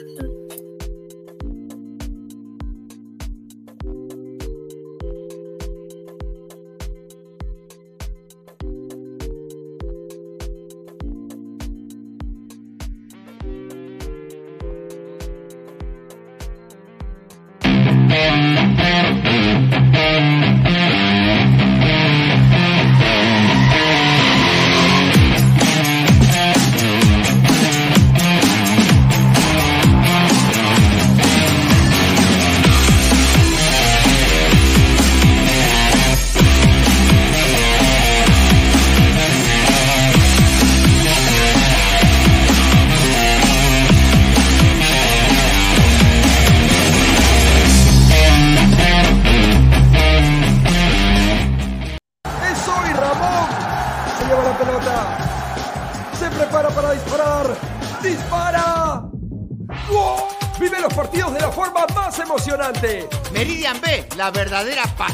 Mm-hmm.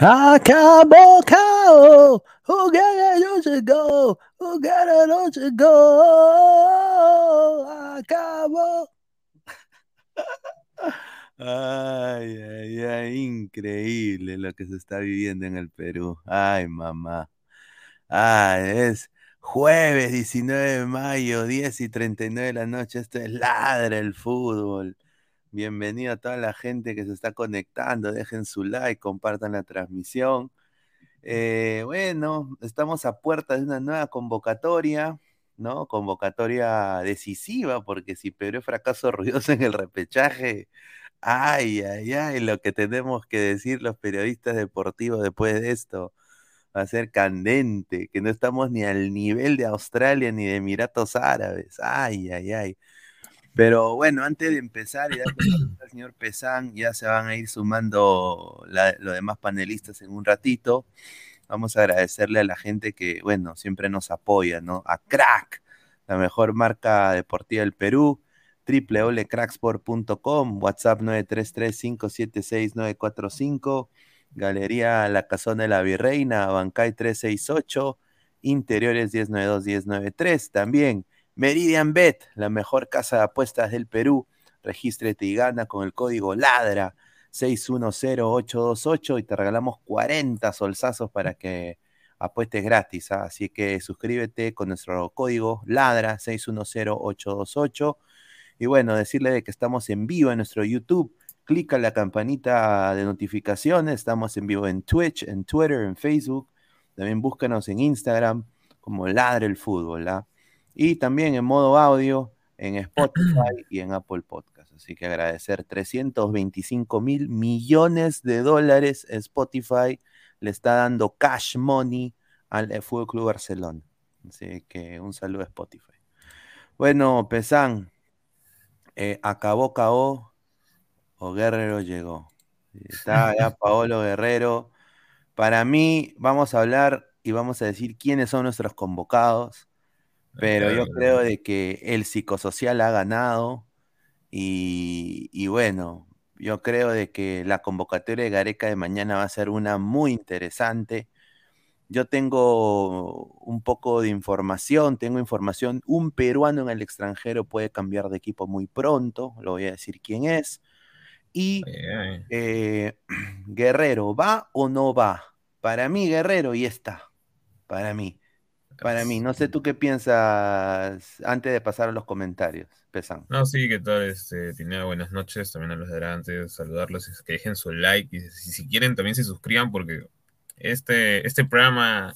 Acabó, cao. Who got it, go? Who got it, go? Acabó. Ay, ay, ay, increíble lo que se está viviendo en el Perú. Ay, mamá. Ah, es jueves 19 de mayo, 10 y 39 de la noche. Esto es Ladra el Fútbol. Bienvenido a toda la gente que se está conectando. Dejen su like, compartan la transmisión. Eh, bueno, estamos a puerta de una nueva convocatoria, ¿no? Convocatoria decisiva, porque si Perú es fracaso ruidoso en el repechaje, ay, ay, ay, lo que tenemos que decir los periodistas deportivos después de esto va a ser candente, que no estamos ni al nivel de Australia ni de Emiratos Árabes. Ay, ay, ay. Pero bueno, antes de empezar y darle al señor Pesán, ya se van a ir sumando los demás panelistas en un ratito. Vamos a agradecerle a la gente que, bueno, siempre nos apoya, ¿no? A Crack, la mejor marca deportiva del Perú, www.cracksport.com, WhatsApp 933-576-945, Galería La Casona de la Virreina, Bancay 368, Interiores 1092-1093, también Meridian Bet, la mejor casa de apuestas del Perú. Regístrate y gana con el código LADRA 610828 y te regalamos 40 solsazos para que apuestes gratis. ¿ah? Así que suscríbete con nuestro código LADRA 610828. Y bueno, decirle de que estamos en vivo en nuestro YouTube. Clica la campanita de notificaciones. Estamos en vivo en Twitch, en Twitter, en Facebook. También búscanos en Instagram como Ladra el Fútbol. ¿ah? Y también en modo audio en Spotify y en Apple Podcast. Así que agradecer 325 mil millones de dólares Spotify le está dando cash money al Fútbol Club Barcelona. Así que un saludo a Spotify. Bueno, Pesán, eh, acabó KO o Guerrero llegó. Está ya Paolo Guerrero. Para mí, vamos a hablar y vamos a decir quiénes son nuestros convocados pero yo creo de que el psicosocial ha ganado y, bueno, yo creo de que la convocatoria de Gareca de mañana va a ser una muy interesante. Yo tengo un poco de información, tengo información, un peruano en el extranjero puede cambiar de equipo muy pronto, lo voy a decir quién es. Y eh, Guerrero, ¿va o no va? Para mí, Guerrero, y está, para mí. Para mí, no sé tú qué piensas antes de pasar a los comentarios, Pesan. No, sí, que tal, este, tenía buenas noches, también a los de antes, saludarlos, que dejen su like y si, si, quieren también se suscriban porque este, este programa,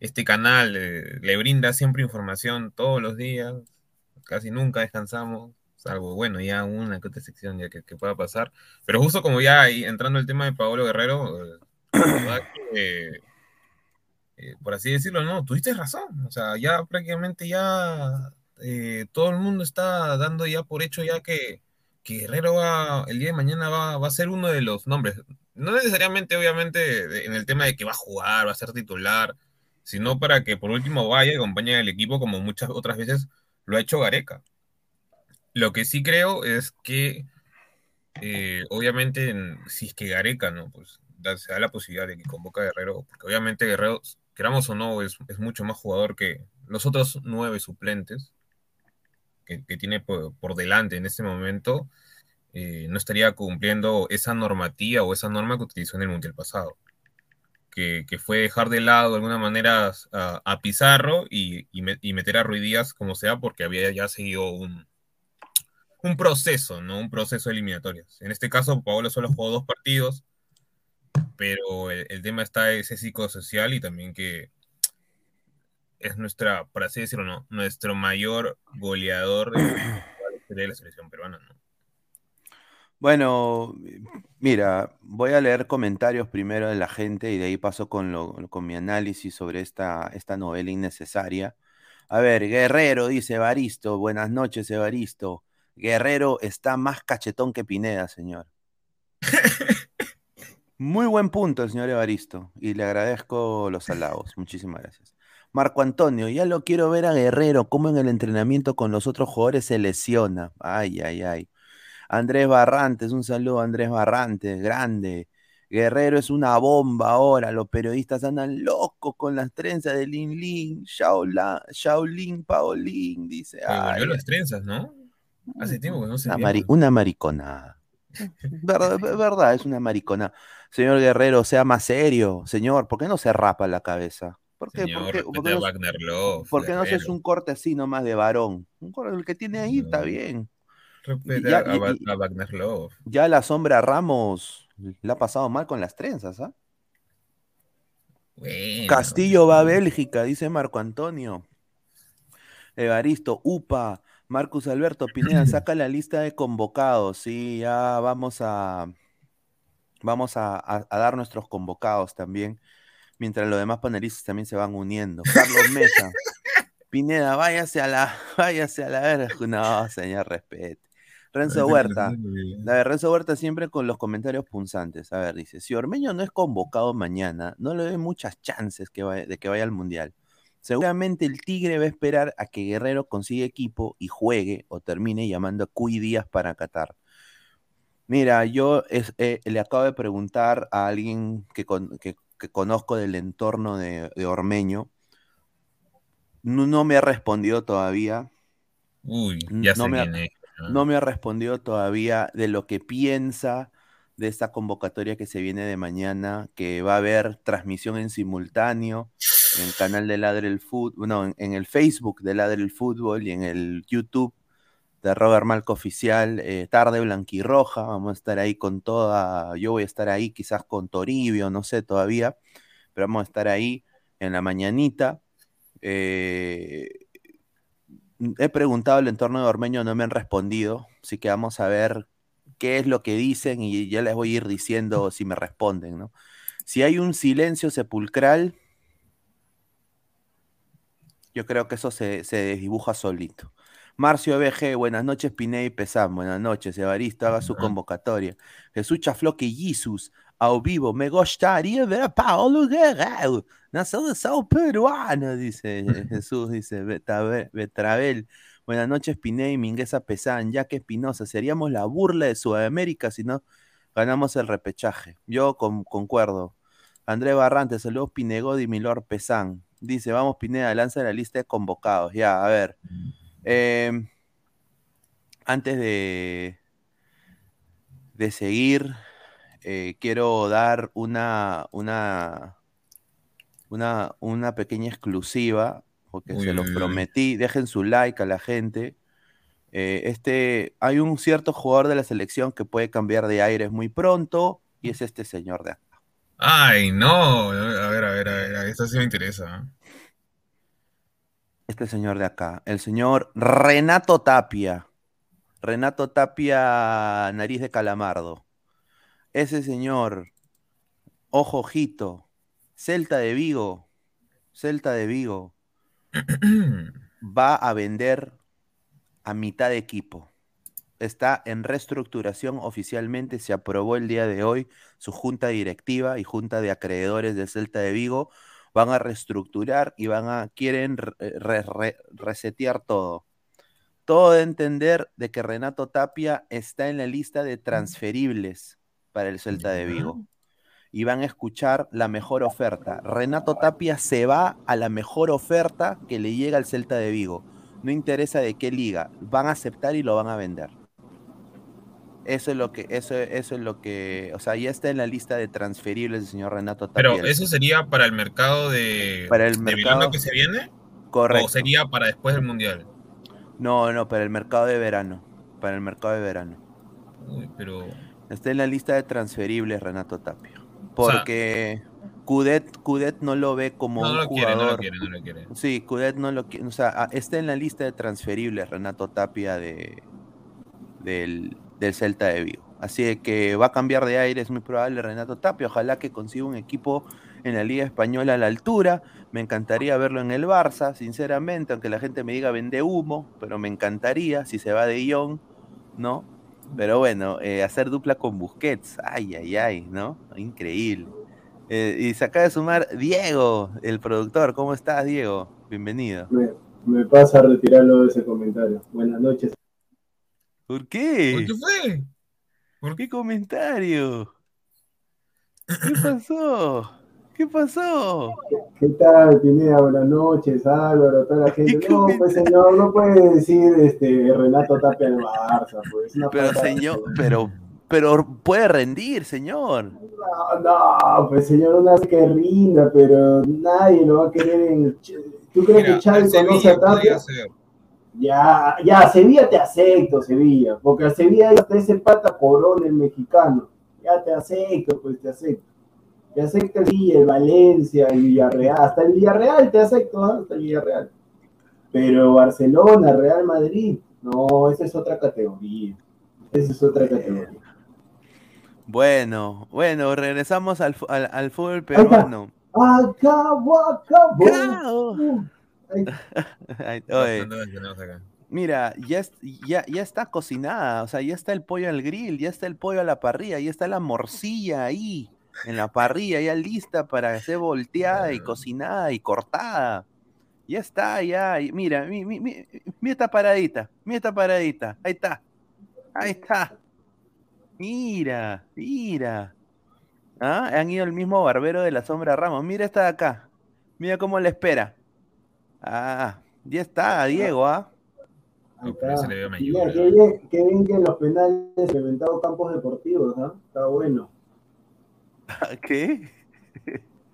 este canal eh, le brinda siempre información todos los días, casi nunca descansamos, salvo, bueno, ya una que otra sección ya que, pueda pasar, pero justo como ya ahí, entrando el tema de Pablo Guerrero, eh, que, eh, por así decirlo, no, tuviste razón. O sea, ya prácticamente ya eh, todo el mundo está dando ya por hecho ya que, Guerrero va, el día de mañana va, va, a ser uno de los nombres. No necesariamente, obviamente, en el tema de que va a jugar, va a ser titular, sino para que por último vaya y acompañe al equipo como muchas otras veces lo ha hecho Gareca. Lo que sí creo es que, eh, obviamente, si es que Gareca, ¿no? Pues se da la posibilidad de que convoque a Guerrero, porque obviamente Guerrero queramos o no, es, mucho más jugador que los otros nueve suplentes que, tiene por, delante en este momento, eh, no estaría cumpliendo esa normativa o esa norma que utilizó en el Mundial pasado. Que, fue dejar de lado de alguna manera a, Pizarro y, meter a Ruidías como sea, porque había ya seguido un, un proceso, ¿no? Un proceso de eliminatorias. En este caso, Paolo solo jugó dos partidos, pero el, tema está ese psicosocial y también que es nuestra, por así decirlo, ¿no? nuestro mayor goleador de, la selección peruana, ¿no? Bueno, mira, voy a leer comentarios primero de la gente y de ahí paso con, lo, con mi análisis sobre esta, esta novela innecesaria. A ver, Guerrero dice Evaristo, buenas noches Evaristo. Guerrero está más cachetón que Pineda, señor. Muy buen punto el señor Evaristo y le agradezco los halagos. Muchísimas gracias. Marco Antonio, ya lo quiero ver a Guerrero, cómo en el entrenamiento con los otros jugadores se lesiona. Ay, ay, ay. Andrés Barrantes, un saludo Andrés Barrantes, grande. Guerrero es una bomba ahora, los periodistas andan locos con las trenzas de Lin Lin, Shaolin, Shaolin Paolín, dice. Ay, las trenzas, ¿no? Hace tiempo que no se una, mari- una mariconada. verdad, verdad, es una maricona. Señor Guerrero, sea más serio. Señor, ¿por qué no se rapa la cabeza? ¿Por qué, Señor, por qué- respete por qué a no, Wagner Love. por qué no haces Guerrero. un corte así nomás de varón? Un corte, el que tiene ahí está bien. Ya- a, a y- Wagner Love. Ya la sombra Ramos le ha pasado mal con las trenzas, ¿ah? Bueno, Castillo va a Bélgica, dice Marco Antonio. Evaristo, UPA, Marcus Alberto Pineda, saca la lista de convocados. Sí, ya vamos a vamos a, a- a dar nuestros convocados también, mientras los demás panelistas también se van uniendo. Carlos Mesa, Pineda, váyase a la, váyase a la verga. No, señor, respete. Renzo Huerta, a ver, Renzo Huerta siempre con los comentarios punzantes. A ver, dice, si Ormeño no es convocado mañana, no le doy muchas chances que vaya- de que vaya al Mundial. Seguramente el Tigre va a esperar a que Guerrero consiga equipo y juegue o termine llamando a Cuy Díaz para Qatar. Mira, yo es- eh, le acabo de preguntar a alguien que, con- que- que conozco del entorno de, de Ormeño. No, no me ha respondido todavía. Uy, ya No se me. No me ha respondido todavía de lo que piensa de esta convocatoria que se viene de mañana, que va a haber transmisión en simultáneo en el canal de Ladre el Fútbol, no, en, en el Facebook de Ladre el Fútbol y en el YouTube de Robert Malco Oficial, eh, Tarde Blanquirroja, vamos a estar ahí con toda, yo voy a estar ahí quizás con Toribio, no sé todavía, pero vamos a estar ahí en la mañanita. Eh, he preguntado al entorno de Ormeño, no me han respondido, así que vamos a ver qué es lo que dicen y ya les voy a ir diciendo si me responden, ¿no? Si hay un silencio sepulcral, yo creo que eso se, se desdibuja solito. Marcio BG, buenas noches, Pineda y Pesán, buenas noches, Evaristo, haga su convocatoria. Jesús Chafloque Jesus, ao vivo, me gustaría ver a Paulo Guerrero, na selección peruana, dice Jesús, dice Betravel. Buenas noches, Pineda y Mingueza Pesán, ya que Espinosa, seríamos la burla de Sudamérica si no ganamos el repechaje. Yo con- concuerdo. André Barrante, saludos Pinegodi y Milor Pesán. Dice, vamos Pineda, lanza la lista de convocados. Ya, a ver. Eh, antes de, de seguir, eh, quiero dar una, una, una, una pequeña exclusiva, porque Uy, se uy, lo uy. prometí. Dejen su like a la gente. Eh, este, hay un cierto jugador de la selección que puede cambiar de aires muy pronto, y es este señor de acá. Ay, no. A ver, a ver, a ver. a ver, Esto sí me interesa. Este señor de acá, el señor Renato Tapia. Renato Tapia, nariz de calamardo. Ese señor, ojo ojito, Celta de Vigo, Celta de Vigo, va a vender a mitad de equipo. Está en reestructuración oficialmente, se aprobó el día de hoy su junta directiva y junta de acreedores del Celta de Vigo van a reestructurar y van a quieren re- re- re- resetear todo. Todo de entender de que Renato Tapia está en la lista de transferibles para el Celta de Vigo. Y van a escuchar la mejor oferta. Renato Tapia se va a la mejor oferta que le llega al Celta de Vigo. No interesa de qué liga, van a aceptar y lo van a vender. Eso es lo que, eso, eso es lo que, o sea, ya está en la lista de transferibles del señor Renato Tapia. Pero eso sería para el mercado de, Para el de mercado- verano que se viene Correcto. o sería para después del mundial. No, no, para el mercado de verano. Para el mercado de verano. Uy, pero Está en la lista de transferibles Renato Tapia. O sea- Porque Cudet, Cudet no lo ve como no, no un lo quiere, no lo quiere, no lo quiere. Sí, Cudet no lo quiere. O sea, está en la lista de transferibles Renato Tapia de, del, del Celta de Vigo. Así que va a cambiar de aire, es muy probable Renato Tapia. Ojalá que consiga un equipo en la Liga Española a la altura. Me encantaría verlo en el Barça, sinceramente, aunque la gente me diga vende humo, pero me encantaría si se va de Jong, ¿no? Pero bueno, eh, hacer dupla con Busquets, ay, ay, ay, ¿no? Increíble. Eh, y se acaba de sumar Diego, el productor. ¿Cómo estás, Diego? Bienvenido. Me, me pasa a retirarlo de ese comentario. Buenas noches. ¿Por ¿Por qué? qué fue? ¿Por qué? ¿Qué comentario? ¿Qué pasó? ¿Qué pasó? ¿Qué tal, Pineda? Buenas noches, Álvaro, toda la gente. No, pues señor, no puede decir este Renato Tapia al Barça, pues. Una Pero de señor, pero, pero puede rendir, señor. No, no, pues señor, una vez que rinda, pero nadie lo va a querer en. ¿Tú crees Mira, que el conoce a Tapia? podría ser. Ya, ya, Sevilla te acepto, Sevilla, porque a Sevilla hay hasta ese pata corón, el mexicano. Ya te acepto, pues te acepto. Te acepto el Sevilla, el Valencia, el Villarreal, hasta el Villarreal te acepto, ¿ah? hasta el Villarreal. Pero Barcelona, Real Madrid, no, esa es otra categoría. Esa es otra categoría. Bueno, bueno, regresamos al, al, al fútbol peruano. Acabó, acabó. ¡Cao! Ay, oye. Mira, ya, es- ya, ya está cocinada, o sea, ya está el pollo al grill, ya está el pollo a la parrilla, ya está la morcilla ahí, en la parrilla, ya lista para ser volteada y cocinada y cortada. Ya está, ya, mira, mi, mi, mi, mira esta paradita, mira esta paradita, ahí está, ahí está. Mira, mira. Ah, han ido el mismo barbero de la sombra Ramos, mira esta de acá, mira cómo le espera. Ah, ya está, Diego, ¿ah? Mira, qué bien, qué bien que en los penales implementado campos deportivos, ¿ah? Está bueno. ¿Qué?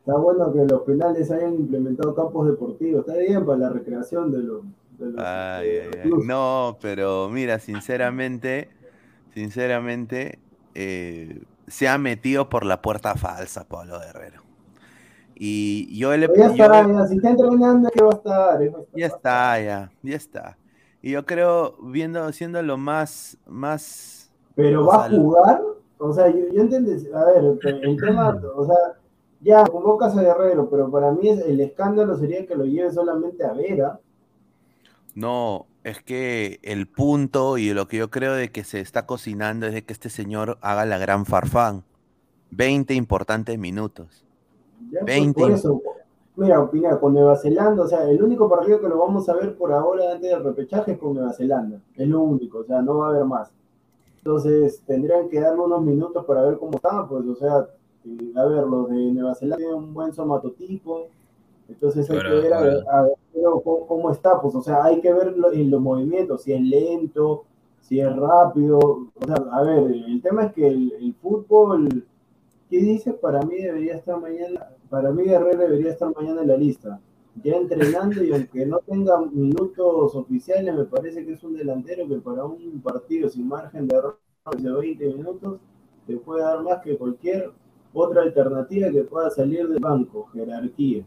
Está bueno que los penales hayan implementado campos deportivos. Está bien para la recreación de los. De los Ay, de ay, los ay. clubes. No, pero mira, sinceramente, sinceramente, eh, se ha metido por la puerta falsa, Pablo Guerrero. Y yo le ya yo está, le- ya, si está entrenando, ¿qué va a estar? Es- ya está, ya, ya está. Y yo creo, viendo, siendo lo más, más, Pero va a jugar. O sea, yo, yo entiendo. A ver, el el tema, o sea, ya convocas a Guerrero, pero para mí es- el escándalo sería que lo lleve solamente a Vera. no, es que el punto y lo que yo creo de que se está cocinando es de que este señor haga la gran farfán. 20 importantes minutos. Ya, pues, 20. Por eso, mira, opina, con Nueva Zelanda, o sea, el único partido que lo vamos a ver por ahora antes del repechaje es con Nueva Zelanda. Es lo único, o sea, no va a haber más. Entonces, tendrían que darle unos minutos para ver cómo están, pues, o sea, eh, a ver, los de Nueva Zelanda tienen un buen somatotipo, entonces hay Ahora, que ver a, ver ahora. a ver cómo, cómo está, pues, o sea, hay que ver lo- en los movimientos, si es lento, si es rápido, o sea, a ver, el tema es que el, el fútbol, ¿qué dice? Para mí debería estar mañana, para mí Guerrero debería estar mañana en la lista, ya entrenando y aunque no tenga minutos oficiales, me parece que es un delantero que para un partido sin margen de error de 20 minutos te puede dar más que cualquier otra alternativa que pueda salir del banco, jerarquía.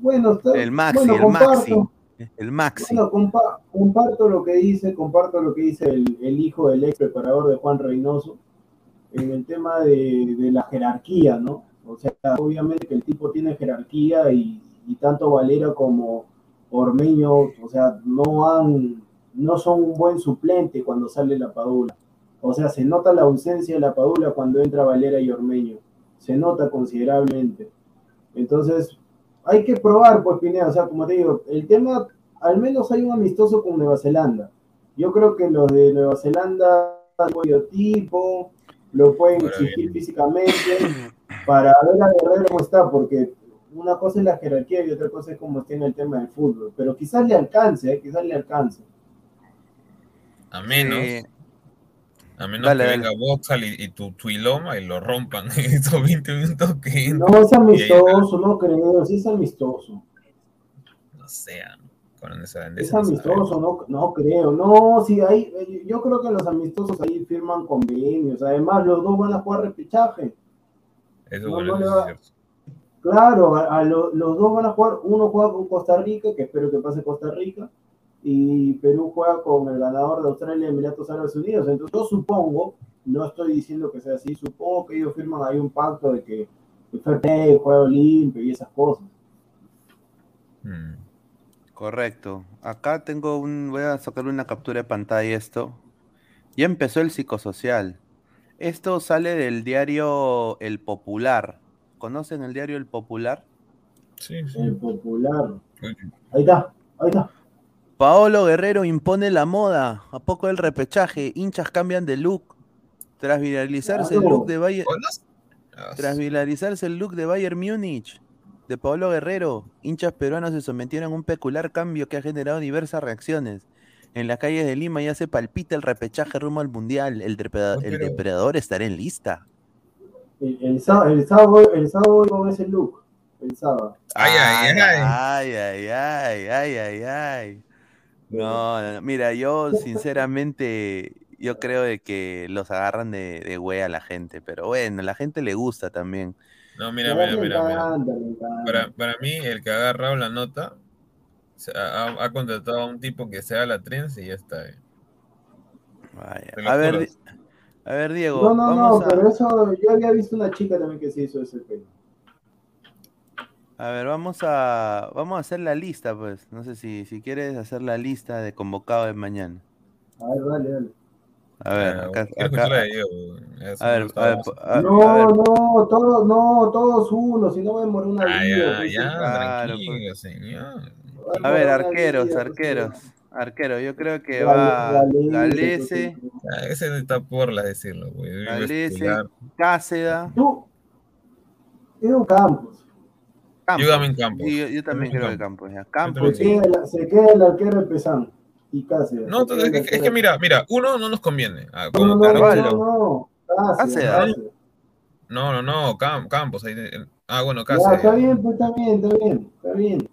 Bueno, está, El Maxi, bueno, el comparto. Maxi. El Maxi. Bueno, compa- comparto lo que dice, comparto lo que dice el, el hijo del ex preparador de Juan Reynoso en el tema de, de la jerarquía, ¿no? O sea, obviamente que el tipo tiene jerarquía y, tanto Valera como Ormeño, o sea, no han, no son un buen suplente cuando sale la Padula. O sea, se nota la ausencia de la Padula cuando entra Valera y Ormeño. Se nota considerablemente. Entonces, hay que probar, pues, Pineda. O sea, como te digo, el tema, al menos hay un amistoso con Nueva Zelanda. Yo creo que los de Nueva Zelanda, tipo, lo pueden Ahora exigir bien. físicamente para ver a Guerrero cómo está, porque una cosa es la jerarquía y otra cosa es cómo está en el tema del fútbol. Pero quizás le alcance, ¿eh? quizás le alcance. A menos, a menos dale, que venga Boxal y, y tu Tuiloma y lo rompan en estos 20 minutos que No es amistoso, no creo, sí es amistoso. no sea, con esa Es amistoso, no, no creo. No, sí, hay, eh, yo creo que los amistosos ahí firman convenios. Además, los dos van a jugar repechaje. Eso No, va- es. Claro, a, a lo- los dos van a jugar. Uno juega con Costa Rica, que espero que pase Costa Rica, y Perú juega con el ganador de Australia y Emiratos Árabes Unidos. Entonces, yo supongo, no estoy diciendo que sea así, supongo que ellos firman ahí un pacto de que el fair play, juego limpio y esas cosas. Mm. Correcto. Acá tengo un, voy a sacar una captura de pantalla esto. Ya empezó el psicosocial. Esto sale del diario El Popular. ¿Conocen el diario El Popular? Sí, sí. El popular. Ahí está, ahí está. Paolo Guerrero impone la moda. A poco el repechaje, hinchas cambian de look. Tras viralizarse el look de. ¿o no? Ah, Tras viralizarse el look de Bayern Múnich de Pablo Guerrero, hinchas peruanos se sometieron a un peculiar cambio que ha generado diversas reacciones. En las calles de Lima ya se palpita el repechaje rumbo al Mundial. El, depredador, No, el pero- depredador estará en lista. El, el sábado, el, sábado, el sábado voy con ese look. El sábado. Ay, ay, ay. ay, ay, ay, ay, ay, ay. No, no, no. mira, yo sinceramente, yo creo de que los agarran de, de güey a la gente, pero bueno, a la gente le gusta también. No, mira, mira, mira. Para, para mí, el que ha agarrado la nota ha, ha- ha contratado a un tipo que sea la trenza y ya está. eh. Vaya. A ver. Di- a ver, Diego, No, no, no, a, pero eso, yo había visto una chica también que se hizo ese pelo. a ver, vamos a, vamos a hacer la lista, pues. No sé si, si quieres hacer la lista de convocados de mañana. A ver, dale, dale. A ver, Ah, acá, acá- la eso a ver, no a ver, a- no, a ver, no, todos, no, todos uno, si no voy a morir una Ah, vida. ya, pues, ya, claro, tranquilo, señor. A ver, arqueros, pues, arqueros, arquero, yo creo que va Galese, pues, Ah, ese está por las decirlo, güey. Yo Galese. Cáceda, Tú, Edu Campos. Campos. Yo también Campos. Sí, yo, yo también Yo creo que Campos. Campos. Se queda, el- se queda el arquero Pesán y Cáceres. No, queda es que, es mira, mira, uno no nos conviene. Ah, No, con no, no, Carvalho. no, no, Cáceres, Cáceres. Cáceres. No, no, no, Cam- Campos. ahí ah, bueno, Ya, Cáceres. está bien, pues está bien, está bien, está bien.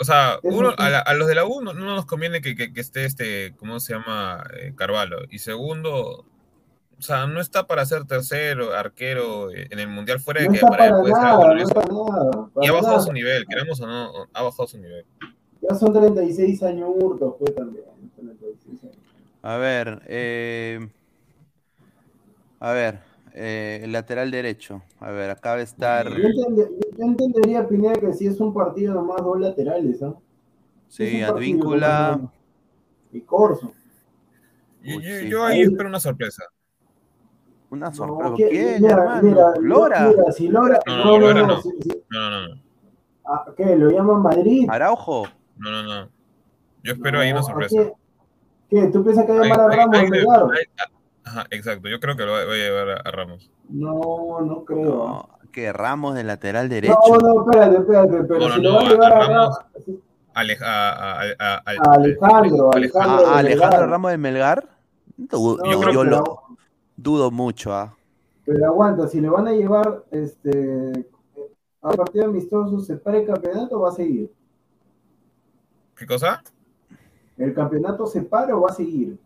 O sea, uno, a, la- a los de la U no, no nos conviene que, que- que esté este, ¿cómo se llama? Eh, Carvalho. Y segundo, o sea, no está para ser tercero, arquero eh, en el Mundial fuera de No que para él puede no. Y ha bajado nada. su nivel, queramos o no, ha bajado su nivel. Ya son 36 años hurtos, pues también. 36 años. A ver, eh, a ver, eh, el lateral derecho. A ver, acá va a estar. Yo, entende- yo entendería, Pineda, que si es un partido nomás dos laterales, ¿ah? Sí, Advíncula. Y Corso. Yo, Uy, yo- sí. yo ahí espero una sorpresa. Una No, sorpresa. que- ¿Quién, mira, mira, Lora. Mira, si Lora. No, No, no, no, Lora no. no. si- si- No, no, no. ah, ¿Qué? ¿Lo llaman Madrid? Araujo. No, no, no. Yo espero ahí una No, ¿a sorpresa. qué? ¿Tú piensas que va a llamar a Ramos ahí ah, Ajá, exacto. Yo creo que lo va, va a llevar a, a Ramos. No, no creo. No, que Ramos de lateral derecho. No, no, espérate, espérate, pero No, no, si lo va a llevar a a, Ramos. Ramos. Aleja- a- a- a- a- al- A Alejandro, al- Alejandro. Alejandro. Ramos de Melgar. Yo creo yo lo dudo mucho, ¿ah? Pero aguanta, si le van a llevar este a partido amistoso, ¿se para el campeonato o va a seguir? ¿Qué cosa? ¿El campeonato se para o va a seguir?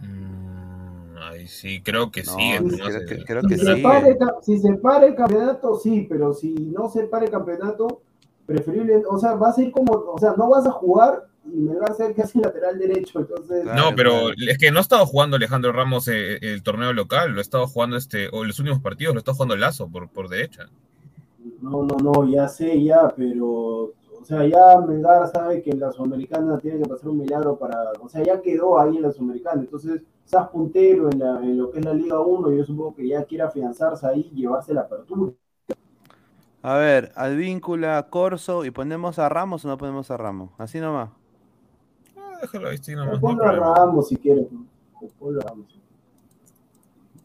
Mm, ahí sí, creo que No, sí. sí, no creo sé. que- creo Si que se, sí. para el, ca- si se para el campeonato, sí, pero si no se para el campeonato, preferible, o sea, vas a ir como, o sea, no vas a jugar y me va a ser casi lateral derecho, entonces... Claro. No, pero claro. es que no ha estado jugando Alejandro Ramos eh, el torneo local, lo ha estado jugando este, o los últimos partidos lo está jugando Lazo por, por derecha. No, no, no, ya sé, ya, pero, sea, ya Melgar sabe que en la Sudamericana tiene que pasar un milagro para, o sea, ya quedó ahí en la Sudamericana, entonces, estás puntero en, la, en lo que es la Liga 1, yo supongo que ya quiere afianzarse ahí y llevarse la apertura. A ver, Advíncula, Corso y ponemos a Ramos o no ponemos a Ramos. Así nomás. Ah, déjalo ahí, sí, nomás, no Ponlo a. Ramos si quieres. ponlo a Ramos.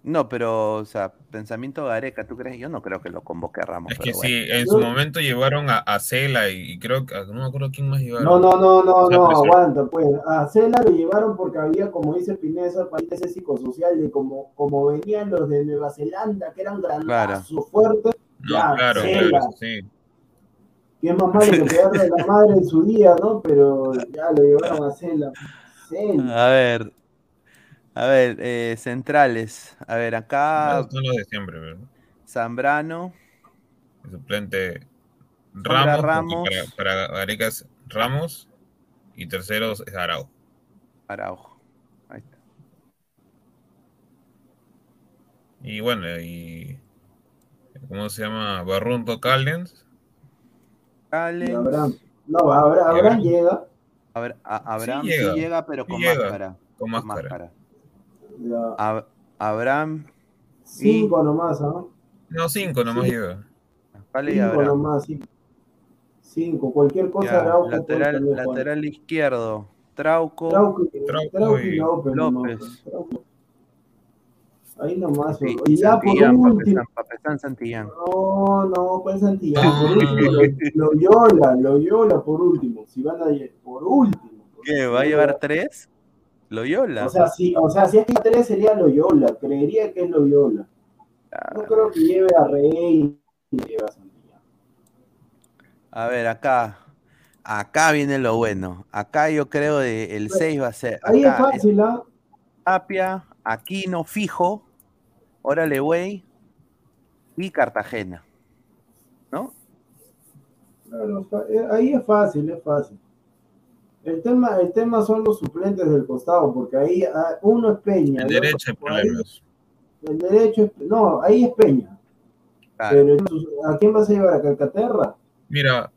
No, pero, o sea, pensamiento Gareca, ¿tú crees? Yo no creo que lo convoque a Ramos. Es que pero bueno. sí, en su momento llevaron a, a Cela y, y creo que, no me acuerdo quién más llevaron. No, no, no, no, no, aguanta, pues. A Cela lo llevaron porque había, como dice Pineda, esa país ese psicosocial de como, como venían los de Nueva Zelanda, que eran grandazos, fuertes, No, ya, claro, Cela. claro, sí. que es más malo que pegarle a la madre en su día, ¿no? Pero ya lo llevaron a Cela. Cela. A ver, a ver, eh, centrales. A ver, acá son los de siempre, ¿verdad? Zambrano, El suplente Ramos, para, para Gareca es Ramos y tercero es Araujo. Araujo. Ahí está. Y bueno, y ¿cómo se llama? Barrunto Callens. Abraham. No, Abra- Abraham Abraham. llega. A ver, a- Abraham sí llega, llega, pero sí con llega, máscara. con máscara. Ab- Abraham, Cinco nomás, ¿ah? No, cinco nomás Sí. lleva. vale y Cinco Abraham. nomás, cinco. Cinco. Cualquier cosa Ya, puede lateral, también jugar. lateral izquierdo, Trauco, Trauco, Trauco Trauco y y López. López. Trauco. Ahí nomás. Sí, y ya por último. Papestán, Santillán. No, no, pues Santillán. No, Por último, lo, Loyola, Loyola por último. Si van a por último. ¿Qué? ¿Va a llevar tres? Loyola. O sea, si, o sea, si es que tres sería Loyola, creería que es Loyola. No creo que lleve a Rey y lleve a Santillán. A ver, acá. Acá viene lo bueno. Acá yo creo que el 6 va a ser. Ahí es es fácil, ¿ah? Tapia, Aquino, Fijo, Órale, güey. Y Cartagena. ¿No? Claro, eh, ahí es fácil, es fácil. El tema, el tema son los suplentes del costado, porque ahí ah, uno es Peña. El otro- ahí, problemas. El derecho es, no, ahí es Peña. Claro. Pero entonces, ¿a quién vas a llevar? ¿A Calcaterra? Mira,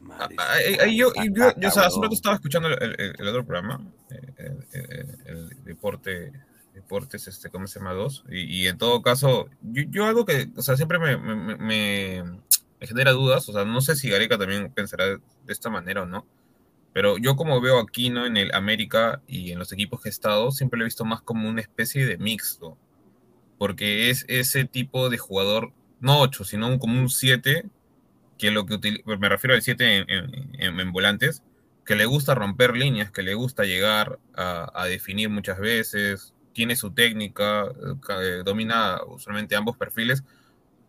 Madre Ah, ahí- yo, yo, o sea, hace rato estaba escuchando el, el- el otro programa, eh, el, el- el deporte, deportes, este, ¿cómo se llama? Dos. Y, y en todo caso, yo, yo algo que, o sea, siempre me, me, me- me- me genera dudas, o sea, no sé si Gareca también pensará de esta manera o no, pero yo como veo aquí, ¿no? En el América y en los equipos que he estado, siempre lo he visto más como una especie de mixto, porque es ese tipo de jugador, no 8, sino un- como un 7 que lo que me refiero al 7 en, volantes, que le gusta romper líneas, que le gusta llegar a, definir muchas veces, tiene su técnica, eh, eh, domina usualmente ambos perfiles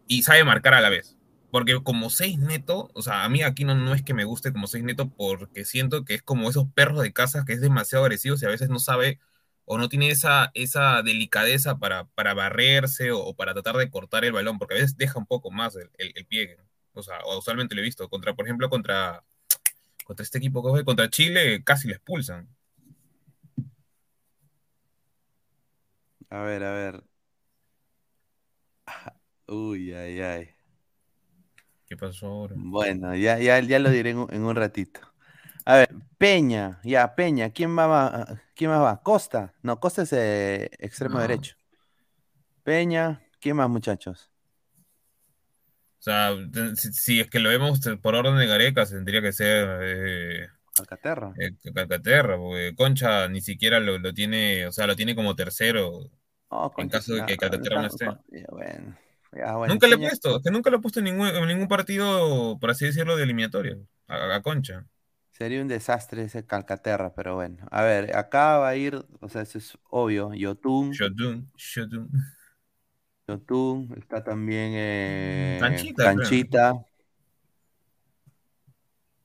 y sabe marcar a la vez. Porque como 6 neto, o sea, a mí aquí no, no es que me guste como 6 neto porque siento que es como esos perros de casa que es demasiado agresivo y a veces no sabe o no tiene esa, esa delicadeza para, para barrerse o, para tratar de cortar el balón, porque a veces deja un poco más el, el, pie. O sea, usualmente lo he visto. Contra, por ejemplo, contra, contra este equipo que fue, contra Chile, casi lo expulsan. A ver, a ver. Uy, ay, ay. ¿Qué pasó ahora? Bueno, ya, ya, ya lo diré en un, en un ratito. A ver, Peña, ya, Peña, ¿quién más va? ¿Quién más va? Costa. No, Costa es eh, extremo No. derecho. Peña, ¿quién más, muchachos? O sea, si, si es que lo vemos por orden de Gareca, tendría que ser eh, Alcaterra. eh, Calcaterra, porque Concha ni siquiera lo, lo tiene, o sea, lo tiene como tercero. Oh, en caso de que Calcaterra no esté. bueno, bueno, nunca le he puesto, es que nunca lo he puesto en ningún, en ningún partido, por así decirlo, de eliminatoria, a, a Concha. Sería un desastre ese Calcaterra, pero bueno. A ver, acá va a ir, o sea, eso es obvio. Yotun, Shotun, Shotun. Yotun, está también eh, Canchita. Canchita.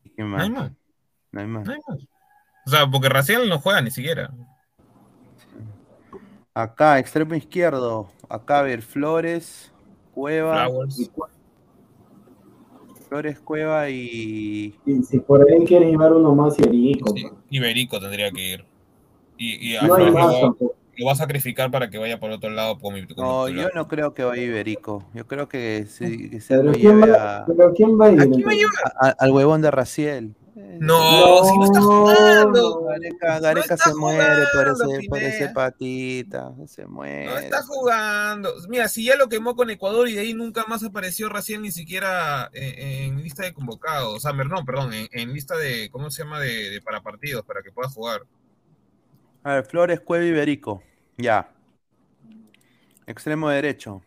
¿Y ¿Quién No hay más? más, No hay más. no hay más. O sea, porque Raciel no juega ni siquiera. Acá, extremo izquierdo. Acá, a ver, Flores, Cueva, Flowers. Flores, Cueva y. Y si por ahí quieren llevar uno más y Erico. Sí, Iberico tendría que ir. Y, y a No hay más lo, va- tampoco. lo va a sacrificar para que vaya por otro lado No, yo no creo que vaya Iberico. Yo creo que, sí, que se Pero lo ¿quién, lleve va, a- pero ¿quién va a ir? ¿A quién va a entonces? a- a- al huevón de Raciel. Eh, No, si no está jugando. Gareca, se muere por ese, por ese patita. Se muere. No está jugando. Mira, si ya lo quemó con Ecuador y de ahí nunca más apareció Raciel ni siquiera en, en lista de convocados. O sea, no, perdón, en, en lista de, ¿cómo se llama? De, de para partidos, para que pueda jugar. A ver, Flores, Cueva y Iberico. Ya. Extremo derecho.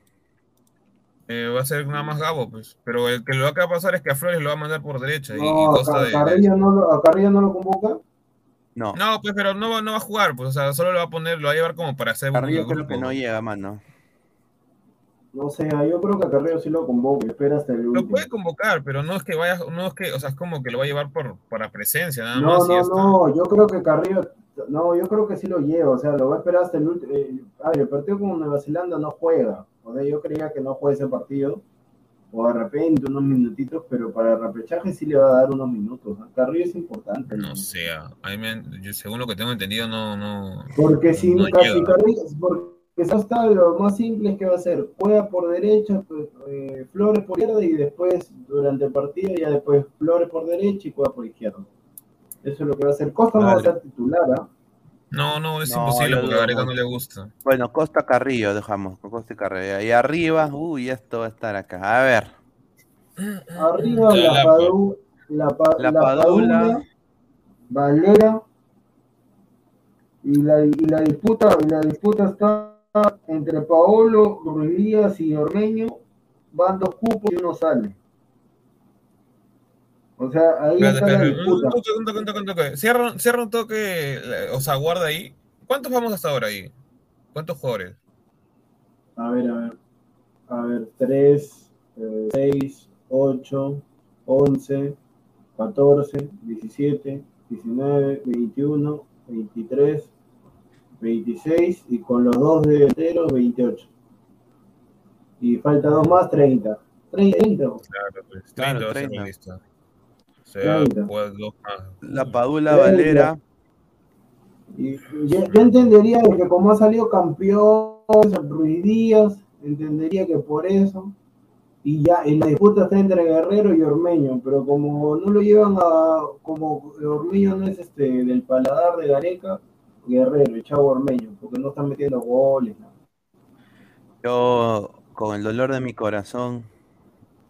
Eh, va a ser nada más Gabo, pues. Pero el que lo que va a pasar es que a Flores lo va a mandar por derecha y, y No, Costa a de- Carrillo no, lo- a Carrillo no lo convoca. No. No, pues, pero no, va- no va a jugar, pues, o sea, solo lo va a poner, lo va a llevar como para hacer un Carrillo creo grupo. que no llega, mano. No sé, yo creo que a Carrillo sí lo convoca. Espera hasta el Lo último. puede convocar, pero no es que vaya, no es que, o sea, es como que lo va a llevar por para presencia, nada No, más. y ya no, está. no, yo creo que Carrillo, no, yo creo que sí lo lleva, o sea, lo va a esperar hasta el último. a ver, el partido con Nueva Zelanda no juega, o sea, yo creía que no juega ese partido, o de repente unos minutitos, pero para el repechaje sí le va a dar unos minutos. ¿no? Carrillo es importante. No sé, me- yo, según lo que tengo entendido, no, no. Porque si No casi. Carrillo, porque está lo más simple es que va a ser, juega por derecha, pues, eh, Flores por izquierda y después durante el partido ya después Flores por derecha y juega por izquierda. Eso es lo que va a hacer. Costa no va a ser titular, ¿ah? No, no, es No, imposible porque a Gareca no le gusta. Bueno, Costa Carrillo, dejamos. con Costa y Carrillo. Y arriba, uy, esto va a estar acá. A ver. Arriba la, la- Padu- la, Pa- La la Padula. Padula, Valera y la, y la disputa y la disputa está entre Paolo, Ruiz Díaz y Ormeño, van dos cupos y uno sale. O sea, ahí Espérate, está la un disputa. toque, un toque, un toque, un toque. Cierra, cierra un toque, eh, o sea, guarda ahí. ¿Cuántos vamos hasta ahora ahí? ¿Cuántos jugadores? A ver, a ver. A ver, 3, 6, 8, 11, 14, 17, 19, 21, 23, 26 y con los dos delanteros 28. Y falta dos más, 30. 30. Claro, pues, 30 Claro, va a ser 30. La lista. O sea, 30. pues, dos más. La Padula. Valera. Y yo, yo entendería de que como ha salido campeón Ruiz Díaz, entendería que por eso. Y ya, y la disputa está entre Guerrero y Ormeño, pero como no lo llevan a, como Ormeño no es este del paladar de Gareca, Guerrero, el chavo Ormeño, porque no están metiendo goles. ¿no? Yo, con el dolor de mi corazón,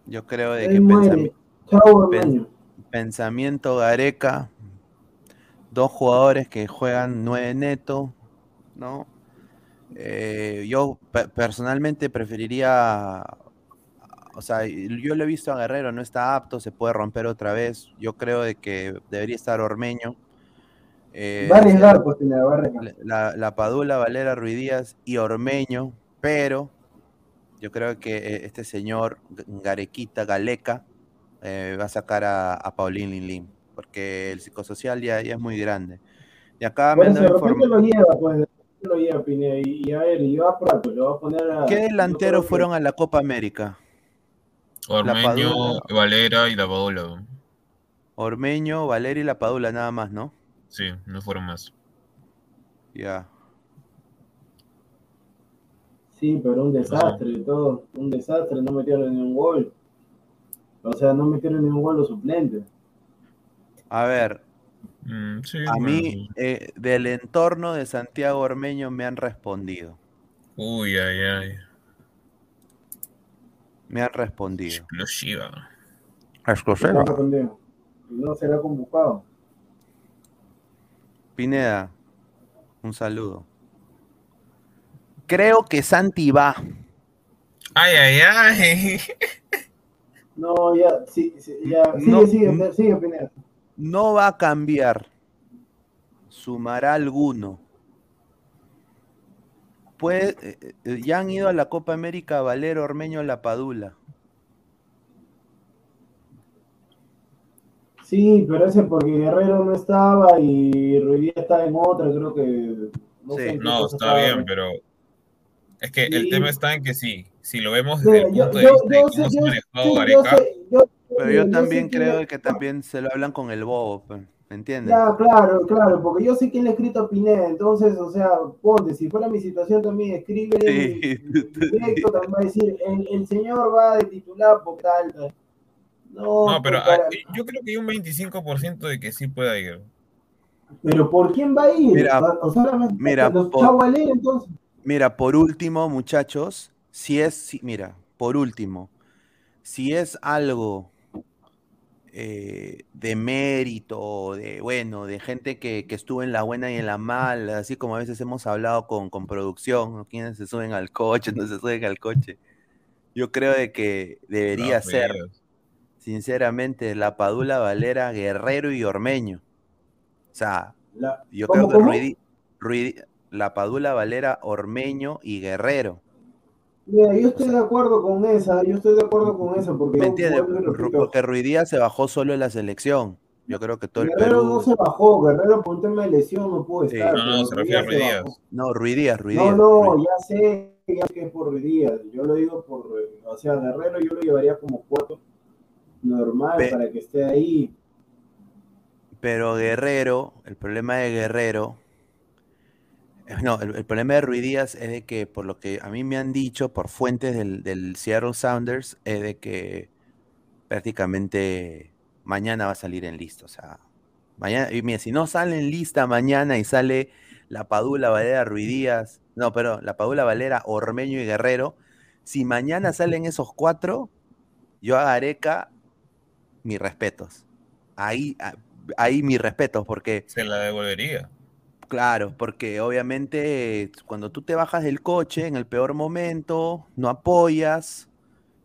yo creo de Él que muere, pensami- chavo Ormeño. Pensamiento Gareca, dos jugadores que juegan nueve neto, ¿no? Eh, yo pe- personalmente preferiría, o sea, yo lo he visto a Guerrero, no está apto, se puede romper otra vez. Yo creo de que debería estar Ormeño. Eh, Va a arriesgar, pues, Pineda, va a la, la Padula, Valera, Ruiz Díaz y Ormeño, pero yo creo que eh, este señor Garequita, Galeca, eh, va a sacar a, a Paulín Linlin, porque el psicosocial ya, ya es muy grande. Y acá me han dado lo lleva, pues, de repente lo lleva Pineda, y, y a ver, y va a Prato, lo va a poner a... ¿Qué delanteros que- fueron a la Copa América? Ormeño, Padula. Valera y la Paola. Ormeño, Valera y la Padula, nada más, ¿no? Sí, no fueron más. Ya. Sí, pero un desastre, todo, un desastre, no metieron ni un gol. O sea, no metieron ni un gol los suplentes. A ver, Mm, sí, a bueno, mí eh, del entorno de Santiago Ormeño me han respondido. Uy, ay, ay. Me han respondido. Explosiva. Y no será convocado. Pineda, un saludo. Creo que Santi va. Ay, ay, ay. No, ya, sí, sí, ya, sigue, No, sigue, sigue, Pineda. No va a cambiar. Sumará alguno. Puede, eh, eh, ya han ido a la Copa América Valero Ormeño La Padula. Sí, pero ese porque Guerrero no estaba y Ruiz está en otra, creo que. No, Sí. sé No, está estaba. bien, pero es que el tema está en que sí, si lo vemos desde el yo, punto yo, de vista de yo cómo Gareca, Pero yo también creo que también se lo hablan con el bobo, pues, ¿me entiendes? Ya, claro, claro, porque yo sé quién le ha escrito a Pineda, entonces, o sea, ponte, si fuera mi situación también, escribe Sí. directo, también va a decir, el, el señor va de titular por tal. No, no, pero pues, hay- yo creo que hay un 25% de que sí pueda ir. pero ¿por quién va a ir? Mira, o sea, mira, por- entonces. Mira, por último, muchachos, si es, si- mira, por último, si es algo eh, de mérito, de bueno, de gente que, que estuvo en la buena y en la mala, así como a veces hemos hablado con, con producción, ¿no? quienes se suben al coche, no se suben al coche. Yo creo de que debería ser, medidas. sinceramente, la Padula Valera, Guerrero y Ormeño. O sea, La- yo ¿Cómo, creo que cómo? Ruidi- Ruidi- la Padula Valera, Ormeño y Guerrero. Mira, yo estoy de acuerdo con esa, yo estoy de acuerdo con eso, porque ¿Me entiendes? Porque Ruidía se bajó solo en la selección. Yo creo que todo el Guerrero Perú. no se bajó, Guerrero por un tema de lesión no pudo Sí. estar. No, no, se refiere a Díaz se Ruiz bajó. No, Ruidías, No, Ruidías. no, Ruidías. ya sé, ya sé que es por Ruiz Díaz. Yo lo digo por, o sea, Guerrero yo lo llevaría como cuatro normal para que esté ahí. Pero Guerrero, el problema de Guerrero. Eh, No, el, problema de Ruidías es de que, por lo que a mí me han dicho, por fuentes del, del Seattle Sounders, es de que prácticamente mañana va a salir en lista. O sea, mañana, y mira, si no sale en lista mañana y sale la Padula Valera Ruidías, no, pero la Padula Valera, Ormeño y Guerrero, si mañana salen esos cuatro, yo a Gareca, mis respetos. Ahí, ahí mis respetos, porque Se la devolvería. Claro, porque obviamente cuando tú te bajas del coche en el peor momento, no apoyas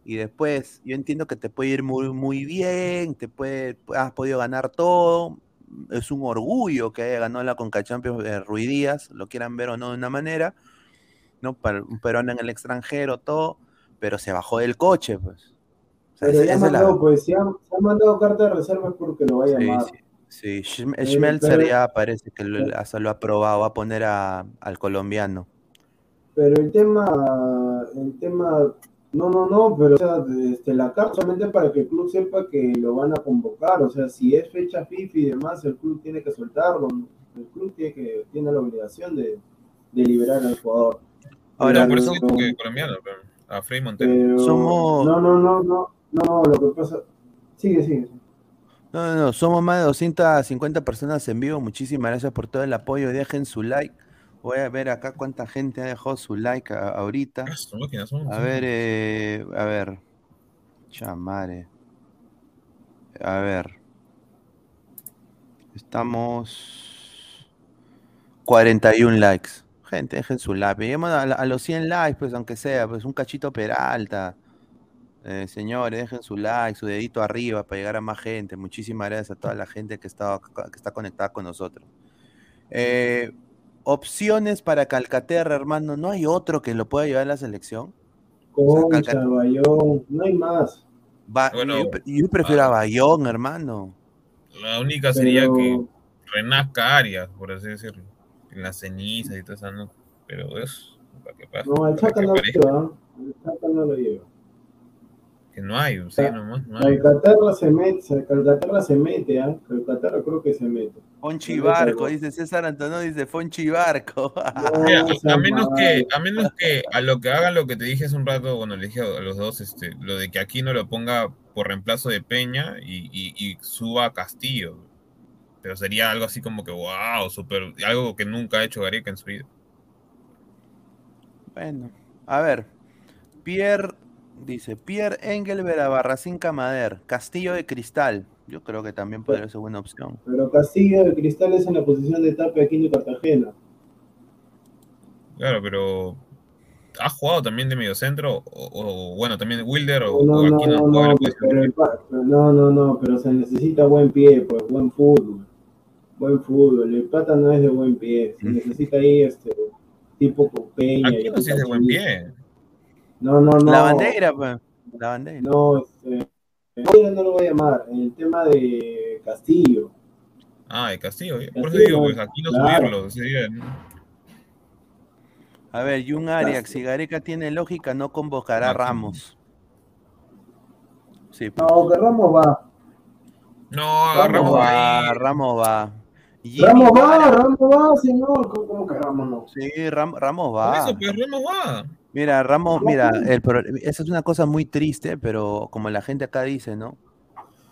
y después yo entiendo que te puede ir muy, muy bien, te puede, has podido ganar todo, es un orgullo que haya ganado la Conca Champions de Rui Díaz, lo quieran ver o no de una manera, ¿no? Para un peruano en el extranjero, todo, pero se bajó del coche, pues. O sea, Pero ya es la- pues, si han, se han mandado carta de reservas porque lo va a llamar. sí, sí. Eh, Schmelzer pero- ya parece que lo, hasta lo ha probado, va a poner a- al colombiano. Pero el tema, el tema, no, no, no, pero o sea, este, la carta solamente para que el club sepa que lo van a convocar, o sea, si es fecha FIFA y demás, el club tiene que soltarlo, ¿no? el club tiene que tiene la obligación de, de liberar al jugador. Ahora, No, por eso dijo que colombiano, pero a Frei Montero. pero- Somos- no, no, no, no, no, lo que pasa, sigue, sigue. No, no, no, somos más de 250 personas en vivo. Muchísimas gracias por todo el apoyo. Dejen su like. Voy a ver acá cuánta gente ha dejado su like a- ahorita. Ah, A ver, eh, a ver. Chamare. A ver. Estamos 41 likes. Gente, dejen su like. Lleguemos a, a los 100 likes, pues aunque sea, pues un cachito peralta. Eh, señores, dejen su like, su dedito arriba para llegar a más gente. Muchísimas gracias a toda la gente que está, que está conectada con nosotros. Eh, opciones para Calcaterra, hermano. ¿No hay otro que lo pueda llevar a la selección? Concha, Bayón, no hay más. Bueno, yo, pre- yo prefiero a Bayón, hermano. La única sería Pero- que renazca Arias, por así decirlo. En las cenizas y todo eso, ¿no? Pero es para que pase. No, el Chaca no lo lleva, el Chaca no lo lleva. Que no hay, sí, nomás, no hay. Calcaterra se mete, Calcaterra se mete, ¿ah? Calcaterra creo que se mete. Fonchi Barco, dice César Antonio, dice Fonchi Barco. No, o sea, a menos que, a menos que a lo que hagan lo que te dije hace un rato, bueno, le dije a los dos, este, lo de que aquí no lo ponga por reemplazo de Peña y, y- y suba a Castillo. Pero sería algo así como que, wow, super, algo que nunca ha hecho Gareca en su vida. Bueno, a ver. Pierre, dice, Pierre Engelberg a Barracín Camader, Castillo de Cristal. Yo creo que también podría ser buena opción. Pero Castillo de Cristal es en la posición de Tapia aquí en Cartagena. Claro, pero ¿ha jugado también de mediocentro? O, o, bueno, también Wilder o, No, o no, aquí no, no, no, pero el no, no, no, pero se necesita buen pie, pues, buen fútbol. Buen fútbol. El pata no es de buen pie. Se Mm. necesita ahí este tipo con Peña. Aquí y no si es de buen pie. No, no, no. La bandera, pues. La bandera. No, este, Bandera no lo voy a llamar. El tema de Castillo. Ah, de Castillo. Por eso digo, pues aquí no claro. subirlo. sería, ¿no? A ver, Jun Arias, si Gareca tiene lógica, no convocará a No, Ramos. Sí, pues. No, que Ramos va. No, Ramos va. Ramos va. Jimmy Ramos va, Ramos va, señor. ¿Cómo, cómo que Ramos no? Sí, Ram- Ramos Por va. eso, pues Ramos va. Mira, Ramos, mira, el esa es una cosa muy triste, pero como la gente acá dice, ¿no?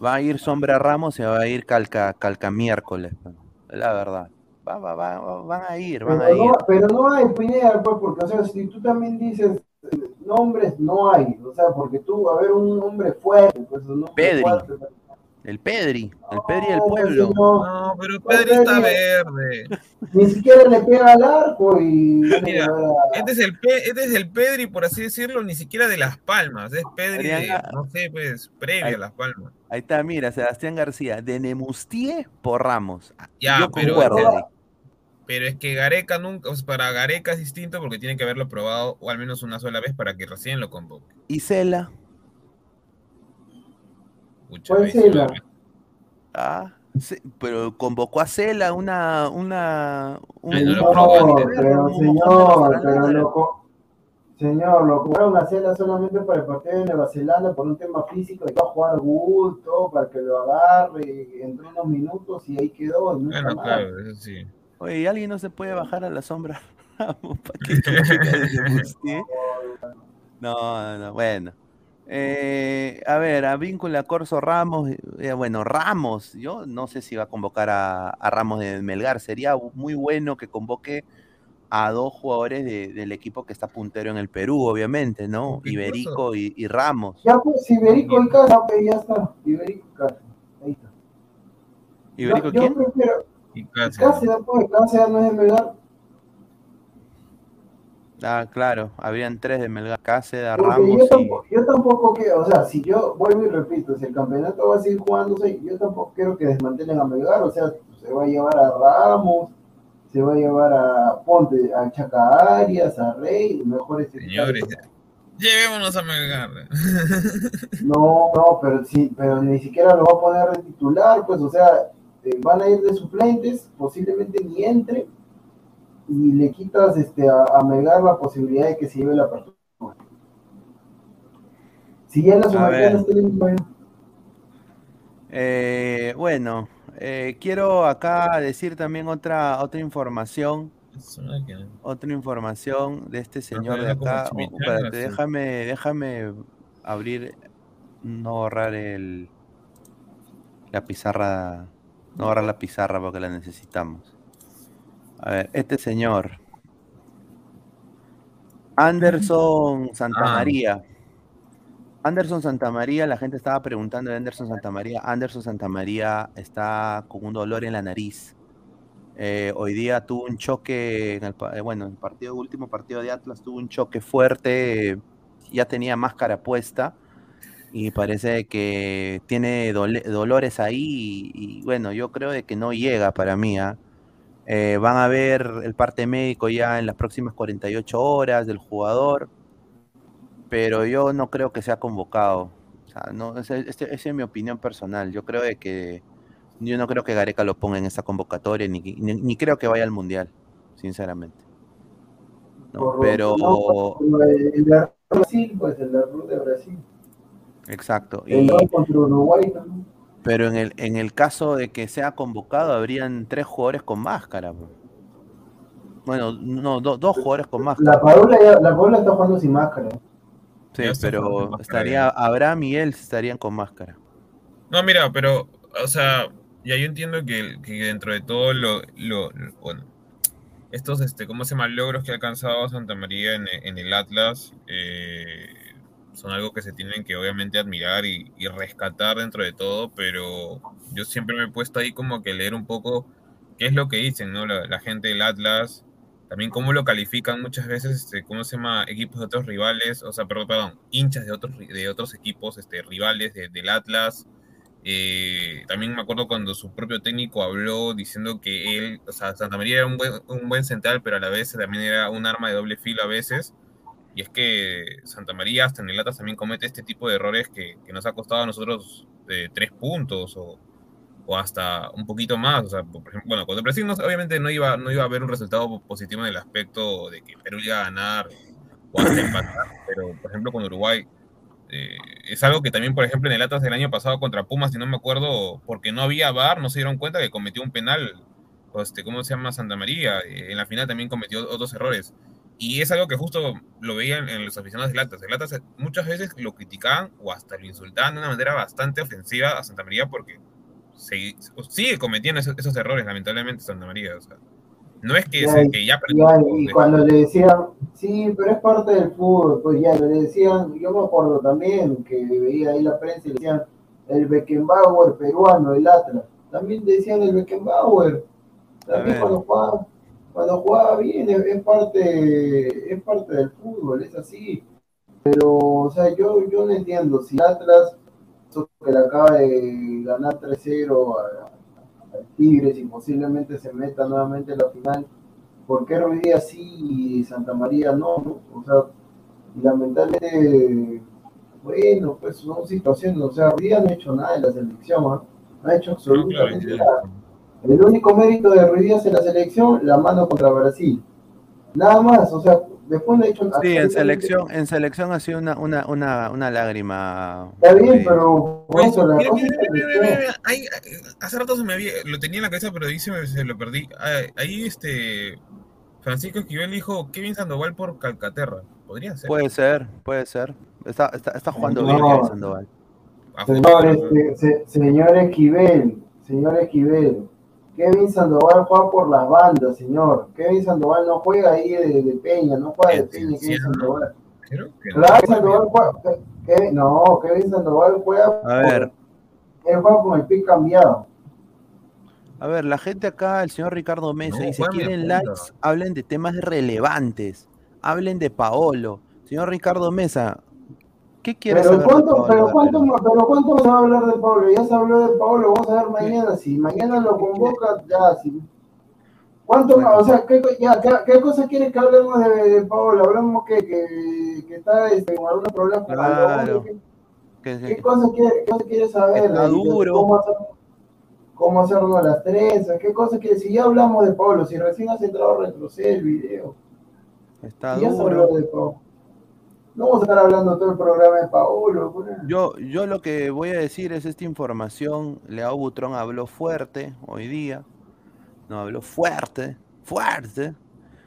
Va a ir Sombra Ramos y va a ir Calca, calca miércoles, la verdad. Va, va, va, va- van a ir, van a ir. no, pero no hay Pineda, pues, porque, o sea, si tú también dices eh, nombres, no hay. O sea, porque tú, a ver, un hombre fuerte, pues, un hombre Pedri. fuerte. El Pedri, el Pedri del pues, pueblo. no, pero Pues, Pedri está verde. ni siquiera le pega al arco y. Mira, Este es, el Pe- este es el Pedri, por así decirlo, ni siquiera de Las Palmas. Es Pedri de, no sé, pues, previo Ahí- a Las Palmas. Ahí está, mira, Sebastián García, de Nemustie por Ramos. Ya, Yo pero- concuerdo. Pero es que Gareca nunca, o sea, para Gareca es distinto porque tiene que haberlo probado o al menos una sola vez para que recién lo convoque. Y Cela, Pucha, ¿Cuál Cela? ah, sí, pero convocó a Cela una, una, un, Ay, no lo probó, No, pero señor, pero loco. Señor, lo jugaron a Cela solamente para el partido de Nueva Zelanda por un tema físico y va a jugar Wood, todo para que lo agarre, entró unos minutos y ahí quedó. y claro, eso sí. Oye, ¿y alguien no se puede bajar a la sombra? Para que? No, no, bueno. Eh, a ver, a Víncula Corso Ramos, eh, bueno, Ramos, yo no sé si va a convocar a, a Ramos de Melgar, sería muy bueno que convoque a dos jugadores de- del equipo que está puntero en el Perú, obviamente, ¿no? Iberico y, y Ramos. Ya pues, Iberico y Casa, ok, ya está. Iberico. Ahí está. ¿Iberico yo, yo quién? prefiero Y casi. Cáceres, pues, Cáceres no es de Melgar. Ah, claro, habían tres de Melgar, Cáceres, Ramos yo, y... tampoco, yo tampoco quiero, o sea, si yo vuelvo y repito, si el campeonato va a seguir jugándose, yo tampoco quiero que desmantelen a Melgar, o sea, se va a llevar a Ramos, se va a llevar a Ponte, a Chaca Arias, a Rey, mejor este Señores, llevémonos a Melgar. No, no, pero sí, pero ni siquiera lo va a poner de titular, pues, o sea, eh, van a ir de suplentes, posiblemente ni entre, y le quitas este, a, a Melgar la posibilidad de que se lleve la apertura. Si ya la Sudamericana está limpia, Eh, bueno, eh, quiero acá decir también otra, otra información, otra información de este señor de acá. Oh, espérate, déjame, déjame abrir, no borrar el, la pizarra, no borrar la pizarra porque la necesitamos. A ver, este señor, Anderson Santamaría. Anderson Santamaría, la gente estaba preguntando de Anderson Santamaría. Anderson Santamaría está con un dolor en la nariz. Eh, hoy día tuvo un choque, en el, eh, bueno, en el partido, último partido de Atlas tuvo un choque fuerte, eh, ya tenía máscara puesta y parece que tiene dole- dolores ahí y, y, bueno, yo creo de que no llega para mí. ¿ah? Eh, van a ver el parte médico ya en las próximas 48 horas del jugador, pero yo no creo que sea convocado. O sea, no, ese- este- esa es mi opinión personal. Yo creo de que yo no creo que Gareca lo ponga en esa convocatoria, ni, ni, ni creo que vaya al mundial, sinceramente. No, pero no, el, de Brasil, pues el de Brasil. exacto. El Y, contra Uruguay también. Pero en el, en el caso de que sea convocado, habrían tres jugadores con máscara. Bueno, no, do- dos jugadores con máscara. La Padula, ya, la Padula está jugando sin máscara. Sí, pero estaría. Abraham y él estarían con máscara. No, mira, pero, o sea, ya yo entiendo que, que dentro de todo lo, lo, lo- bueno, estos, este, ¿cómo se llama? Logros que ha alcanzado Santa María en, en el Atlas eh, son algo que se tienen que obviamente admirar y, rescatar dentro de todo, pero yo siempre me he puesto ahí como que leer un poco qué es lo que dicen, ¿no? La, gente del Atlas, también cómo lo califican muchas veces, este, ¿cómo se llama? Equipos de otros rivales, o sea, perdón, perdón, hinchas de otros, de otros equipos, este, rivales de- del Atlas. Eh, también me acuerdo cuando su propio técnico habló diciendo que él, o sea, Santa María era un buen, un buen central, pero a la vez también era un arma de doble filo a veces. Y es que Santa María hasta en el Atlas también comete este tipo de errores que, nos ha costado a nosotros de tres puntos o, o hasta un poquito más. O sea, por ejemplo, bueno, contra Brasil obviamente no iba, no iba a haber un resultado positivo en el aspecto de que Perú iba a ganar o hasta empatar, pero por ejemplo con Uruguay eh, es algo que también, por ejemplo, en el Atlas del año pasado contra Pumas, si no me acuerdo, porque no había VAR, no se dieron cuenta que cometió un penal, este, ¿cómo se llama? Santa María. Eh, en la final también cometió otros errores. Y es algo que justo lo veían en los aficionados del Atlas. El Atlas muchas veces lo criticaban o hasta lo insultaban de una manera bastante ofensiva a Santa María porque sigue cometiendo esos, esos errores, lamentablemente, Santa María. O sea, no es que, Ya, se- y- que ya Y, perdió. ay, y cuando le decían, sí, pero es parte del fútbol, pues ya le decían, yo me acuerdo también que veía ahí la prensa y le decían el Beckenbauer peruano, el Atlas. También decían el Beckenbauer. También cuando jugaba, cuando jugaba bien, es, es parte, es parte del fútbol, es así. Pero, o sea, yo, yo no entiendo, si Atlas, que le acaba de ganar 3-0 a- al Tigres y posiblemente se meta nuevamente en la final, ¿por qué Ruiz Díaz sí y Santa María no? no? O sea, lamentablemente, bueno, pues son situaciones, o sea, Díaz no ha hecho nada en la selección, ¿ah? no ha hecho absolutamente nada. El único mérito de Ruiz en la selección, la mano contra Brasil. Nada más, o sea, después ha hecho Sí, en selección, en selección ha sido una, una, una, una lágrima. Está bien, pero eso la mira, cosa mira, mira, ahí, hace rato se me había, lo tenía en la cabeza, pero ahí se, me, se lo perdí. Ah, Ahí, este, Francisco Esquivel dijo Kevin Sandoval por Calcaterra. Podría ser. Puede ser, puede ser. Está, está, está jugando No. bien Kevin Sandoval. A Señor, este, se- señor Esquivel, señor Esquivel, Kevin Sandoval juega por las bandas, señor. Kevin Sandoval no juega ahí de, de Peña, no juega de Peña, Kevin. Sandoval. creo que no. Sandoval juega, no, Kevin Sandoval juega, A ver, él juega con el pie cambiado. A ver, la gente acá, el señor Ricardo Mesa, No, dice, quieren likes, hablen de temas relevantes, hablen de Paolo. Señor Ricardo Mesa, ¿qué quiere Pero saber de cuánto, pero cuánto, pero cuánto se va a hablar de Pablo, ya se habló de Pablo, vamos a ver mañana, si mañana lo convoca, ya, si ¿Cuánto Bueno. más? O sea, ¿qué, ya, ¿qué, qué cosa quieres que hablemos de, de Pablo? ¿Hablamos que, que, que está este, con algún problema Claro. ¿Qué, qué cosa quiere, qué cosa quiere saber? Está duro. ¿Cómo, hacer, ¿Cómo hacernos las trenzas? ¿Qué cosa quiere? Si ya hablamos de Pablo, si recién has entrado, retrocede el video. está Y ya se habló duro. de Pablo. No vamos a estar hablando todo el programa de Pablo. pues. Yo, yo lo que voy a decir es esta información. Leao Butrón habló fuerte hoy día. No, habló fuerte, fuerte.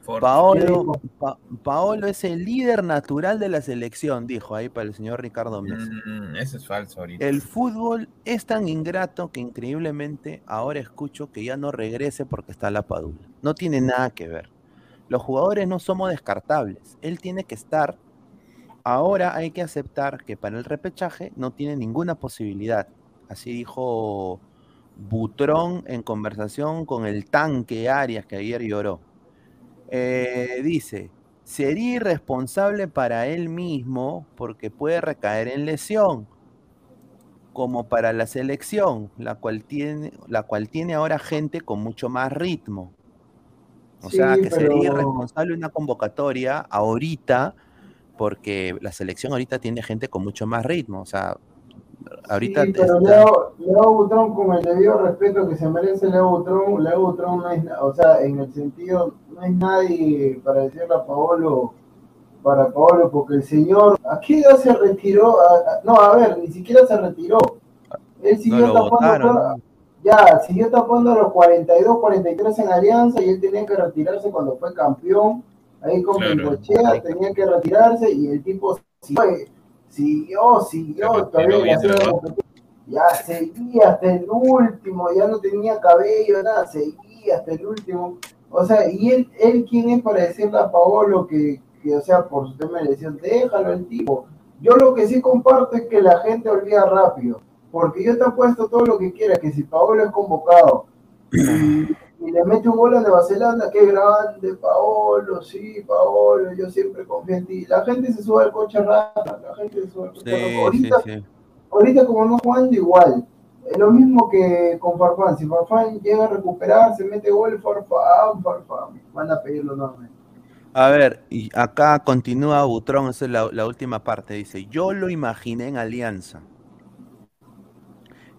Por- ¿Qué Paolo? Pa- Paolo es el líder natural de la selección, dijo ahí para el señor Ricardo Mesa. Mm, eso es falso ahorita. El fútbol es tan ingrato que increíblemente ahora escucho que ya no regrese porque está la Padula. No tiene nada que ver. Los jugadores no somos descartables. Él tiene que estar. Ahora hay que aceptar que para el repechaje no tiene ninguna posibilidad. Así dijo Butrón en conversación con el tanque Arias que ayer lloró. Eh, dice, sería irresponsable para él mismo porque puede recaer en lesión, como para la selección, la cual tiene, la cual tiene ahora gente con mucho más ritmo. O Sí, sea, que pero- sería irresponsable una convocatoria ahorita, porque la selección ahorita tiene gente con mucho más ritmo. O sea, ahorita Sí, pero está- Leo, Leo Butrón, con el debido respeto que se merece Leo Butrón, Leo Butrón no es, o sea, en el sentido, no es nadie para decirle a Paolo, para Paolo, porque el señor, ¿a qué edad se retiró? A- a- no, a ver, ni siquiera se retiró. Él no siguió lo tapando, votaron. ¿no? ya, siguió tapando a los 42, 43 en Alianza y él tenía que retirarse cuando fue campeón, ahí con Claro. Bengochea, tenía que retirarse y el tipo siguió, siguió, siguió, todavía ya seguía hasta el último, ya no tenía cabello, nada, seguía hasta el último. O sea, y él, él quién es para decirle a Paolo que, que, o sea, por su tema de lesión, déjalo el tipo. Yo lo que sí comparto es que la gente olvida rápido, porque yo te apuesto todo lo que quieras, que si Paolo es convocado y, le mete un gol a Nueva Zelanda, qué grande, Paolo, sí, Paolo, yo siempre confío en ti. La gente se sube al coche rápido, la gente se sube al coche Sí, rápido. sí, Ahorita, sí. ahorita como no jugando igual. Es lo mismo que con Farfán. Si Farfán llega a recuperar, se mete gol, Farfán, Farfán. Van a pedirlo nuevamente. A ver, y acá continúa Butrón, esa es la, la última parte. Dice, yo lo imaginé en Alianza.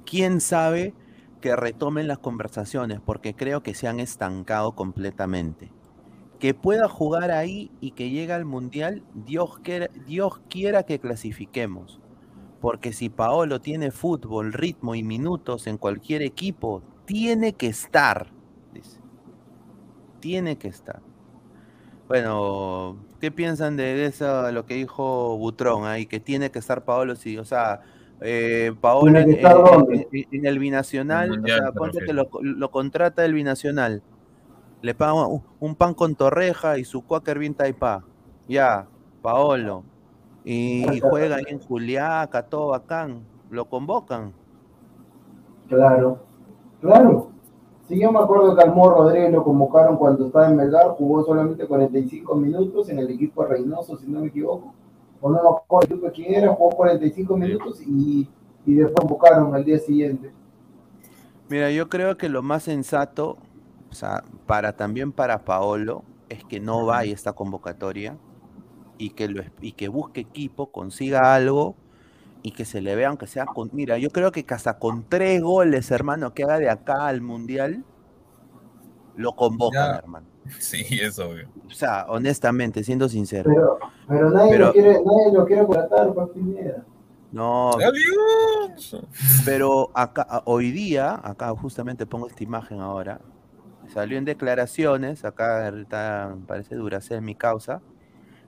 ¿Quién sabe que retomen las conversaciones? Porque creo que se han estancado completamente. Que pueda jugar ahí y que llegue al Mundial, Dios quiera, Dios quiera que clasifiquemos. Porque si Paolo tiene fútbol, ritmo y minutos en cualquier equipo, tiene que estar. Dice. Tiene que estar. Bueno, ¿qué piensan de eso, lo que dijo Butrón ahí? Que tiene que estar Paolo, sí, o sea, eh, en, el binacional, o sea, ponte que lo, lo contrata el binacional, le paga un, un pan con torreja y su cuáquer bien taipá, ya, Paolo, y, y juega ahí en Juliaca, todo bacán, lo convocan. Claro, claro. Sí, yo me acuerdo que al Rodríguez lo convocaron cuando estaba en Melgar, jugó solamente 45 minutos en el equipo de Reynoso, si no me equivoco. O no me acuerdo el quién era, jugó 45 minutos y, y después convocaron al día siguiente. Mira, yo creo que lo más sensato, o sea, para también para Paolo, es que no vaya a esta convocatoria y que lo y que busque equipo, consiga algo y que se le vea, aunque sea con. Mira, yo creo que hasta con tres goles, hermano, que haga de acá al mundial, lo convocan, Ya. hermano. Sí, es obvio. O sea, honestamente, siendo sincero. Pero, pero nadie Pero- lo quiere, nadie lo quiere contratar, Pineda. No, ¡Adiós! Pero acá, hoy día, acá justamente pongo esta imagen ahora, salió en declaraciones, acá está, parece Duracell mi causa,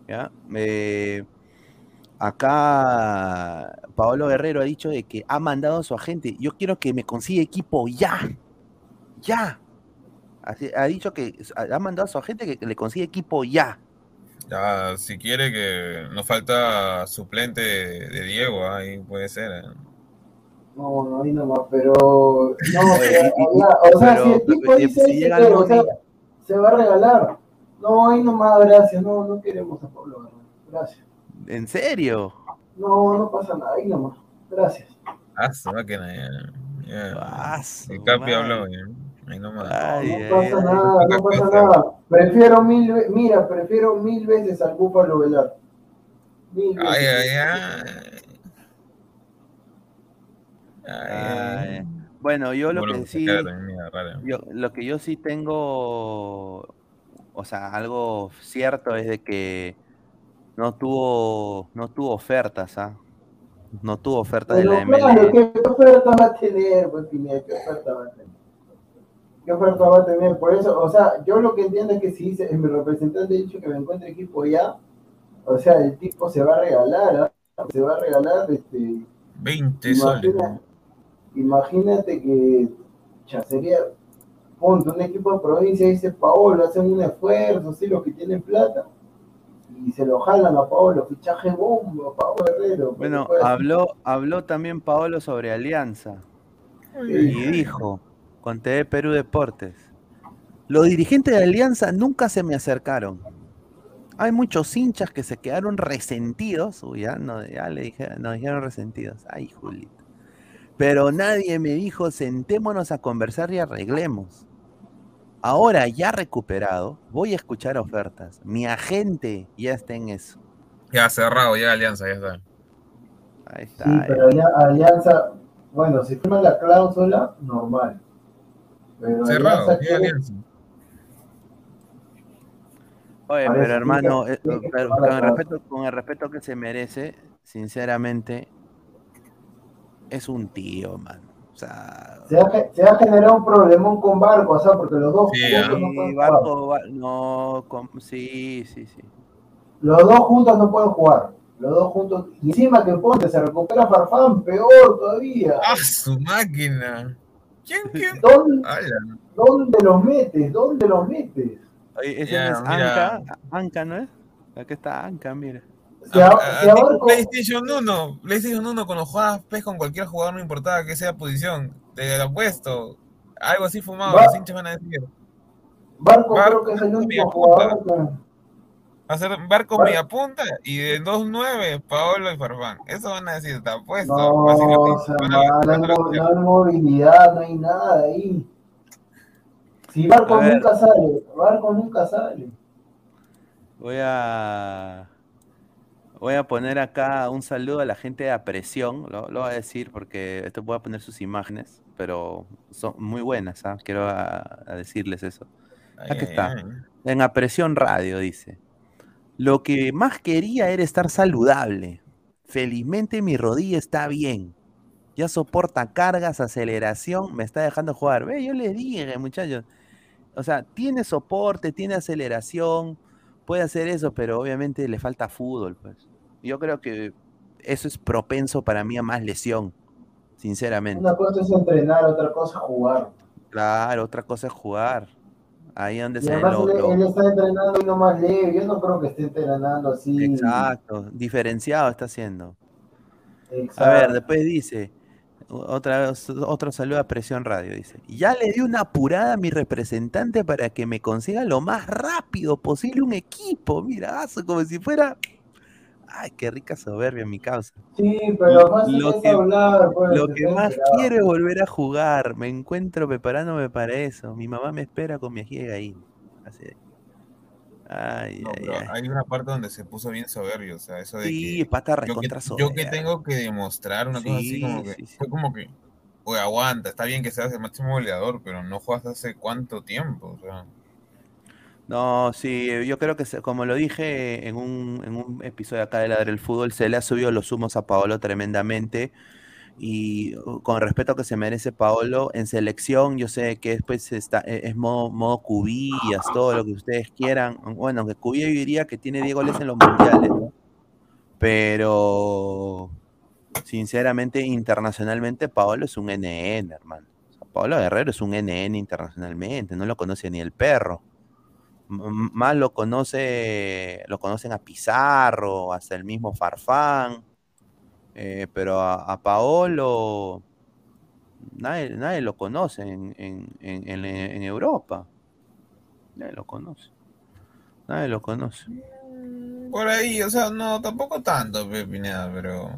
¿ya? Eh, acá Paolo Guerrero ha dicho de que ha mandado a su agente, yo quiero que me consiga equipo ya, ya. Así- ha dicho que ha mandado a su agente que, que le consiga equipo ya. Ya, si quiere que nos falta suplente de, de Diego, ahí puede ser. ¿eh? No, no, ahí nomás, pero. No, o sea, pero- si el tipo pero dice si llega el o sea, se va a regalar. No, ahí nomás, gracias. No, no queremos a Pablo. Gracias. ¿En serio? No, no pasa nada, ahí nomás. Gracias. Ah, ya. ya. Ah, su El Capi habló, ya. Ahí nomás. Ay, no ay, pasa nada, no pasa nada. Prefiero mil ve- mira, prefiero mil veces al Búfalo Velar. Mil veces. Ay, ay, ay. Bueno, yo lo que sí, yo, lo que yo sí tengo, o sea, algo cierto es de que no tuvo, no tuvo ofertas, ¿ah? No tuvo ofertas de la claro, MLS. ¿qué, qué oferta va a tener, pues? ¿Qué oferta va a tener? ¿Qué oferta va a tener? Por eso, o sea, yo lo que entiendo es que si dice, mi representante ha dicho que me encuentre equipo ya, o sea, el tipo se va a regalar, ¿ah? se va a regalar, este, 20 soles. imagina- imagínate que ya sería, ponte un equipo de provincia, dice Paolo, hacen un esfuerzo, sí, los que tienen plata, y se lo jalan a Paolo, fichaje bombo, Paolo Guerrero. Bueno, habló, habló también Paolo sobre Alianza y dijo con TV Perú Deportes, los dirigentes de Alianza nunca se me acercaron. Hay muchos hinchas que se quedaron resentidos, uy, ya, no, ya le dije, nos dijeron resentidos, ay Julito. Pero nadie me dijo, sentémonos a conversar y arreglemos. Ahora ya recuperado, voy a escuchar ofertas. Mi agente ya está en eso. Ya cerrado, ya Alianza, ya está. Ahí está. Sí, eh. pero ali- Alianza, bueno, si firma la cláusula, normal. Pero Cerrado, quiere- Alianza. Oye, Parece pero hermano, eh, que pero con el, respeto, con el respeto que se merece, sinceramente, es un tío, mano. O sea, se, ha, se ha generado un problemón con Barco, o sea, porque los dos Sí, juntos no pueden jugar. Barco, Ba- no, com- sí, sí, sí. Los dos juntos no pueden jugar. Los dos juntos. Y encima que ponte, se recupera Farfán, peor todavía. ¡Ah, su máquina! ¿Quién, quién? ¿Dónde. ¿Dónde los metes? ¿Dónde los metes? Oye, ese Ya, no es mira. Anca, Anca, ¿no es? Aquí está Anca, mira. Si a, a ah, Barco, PlayStation 1, PlayStation 1 cuando jugabas PES con cualquier jugador, no importaba que sea posición, te lo apuesto. Algo así fumado, Va- los hinchas van a decir. Barco Barco creo que es el único jugador que. Hacer barco Bar- media punta y de 2-9, Paolo y Farfán. Eso van a decir, te apuesto. No, Así o sea, a- no, hay, a- no movilidad, no hay nada ahí. Si Barco A nunca sale, Barco nunca sale. Voy a. Voy a poner acá un saludo a la gente de Apresión, lo, lo voy a decir porque esto voy a poner sus imágenes, pero son muy buenas, ¿ah? quiero a- a decirles eso. Aquí está. En Apresión Radio dice, lo que más quería era estar saludable. Felizmente mi rodilla está bien. Ya soporta cargas, aceleración, me está dejando jugar. Ve, yo les dije, muchachos. O sea, tiene soporte, tiene aceleración, puede hacer eso, pero obviamente le falta fútbol, pues. Yo creo que eso es propenso para mí a más lesión, sinceramente. Una cosa es entrenar, otra cosa es jugar. Claro, otra cosa es jugar. Ahí donde se lo- él, lo- él está entrenando y no más leve. Yo no creo que esté entrenando así. Exacto, diferenciado está haciendo. A ver, después dice, otra otro saludo a Presión Radio, dice, ya le di una apurada a mi representante para que me consiga lo más rápido posible un equipo, mira, como si fuera, ay, qué rica soberbia mi causa. Sí, pero más Lo que- hablar. Pues, Lo que más quiero es volver a jugar, me encuentro preparándome para eso, mi mamá me espera con mi ají de gallina. Así. Ay, No, ay, pero ay. hay una parte donde se puso bien soberbio, o sea, eso de Sí, que pata yo que, yo que tengo que demostrar una cosa así Sí, como que sí, sí. fue como que oye, aguanta, está bien que seas el máximo goleador, pero no juegas hace cuánto tiempo, o sea, No, sí, yo creo que se- como lo dije en un, en un episodio acá de Ladre el Fútbol, se le ha subido los humos a Paolo tremendamente. Y uh, con respeto que se merece Paolo, en selección, yo sé que después está, e- es modo, modo cubillas, todo lo que ustedes quieran. Bueno, aunque Cubillas yo diría que tiene 10 goles en los mundiales, ¿no? Pero sinceramente, internacionalmente, Paolo es un NN, hermano. Paolo Guerrero es un NN internacionalmente, no lo conoce ni el perro. Más lo conoce, lo conocen a Pizarro, hasta el mismo Farfán. eh, pero a, Paolo nadie, nadie lo conoce en, en, en, Europa. Nadie lo conoce. Nadie lo conoce. Por ahí, o sea, no, tampoco tanto, Pineda, pero.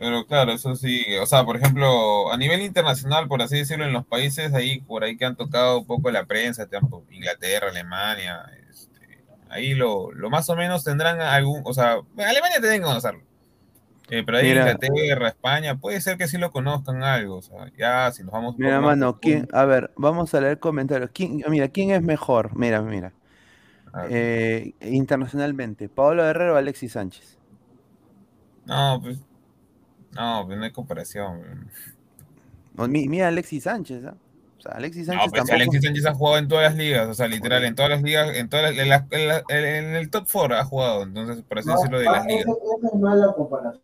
Pero claro, eso sí. O sea, por ejemplo, a nivel internacional, por así decirlo, en los países ahí, por ahí que han tocado un poco la prensa, tipo Inglaterra, Alemania, este, ahí lo, lo más o menos tendrán algún. O sea, Alemania tienen que conocerlo. Eh, pero ahí Mira. Inglaterra, España, puede ser que sí lo conozcan algo. O sea, ya si nos vamos. Mira, mano, ¿quién? A ver, vamos a leer comentarios. ¿Quién, mira, ¿quién es mejor? Mira, mira. Eh, internacionalmente, Pablo Guerrero o Alexis Sánchez. No, pues. No, pues no hay comparación. O mi- Mira, Alexis Sánchez, ¿ah? O sea, Alexis No, Sánchez pues tampoco. Alexis Sánchez ha jugado en todas las ligas, o sea, literal, en todas las ligas, en todas las- en, la- en la- en- el top 4 ha jugado, entonces, por así No, decirlo, de las ligas. esa, es mala comparación.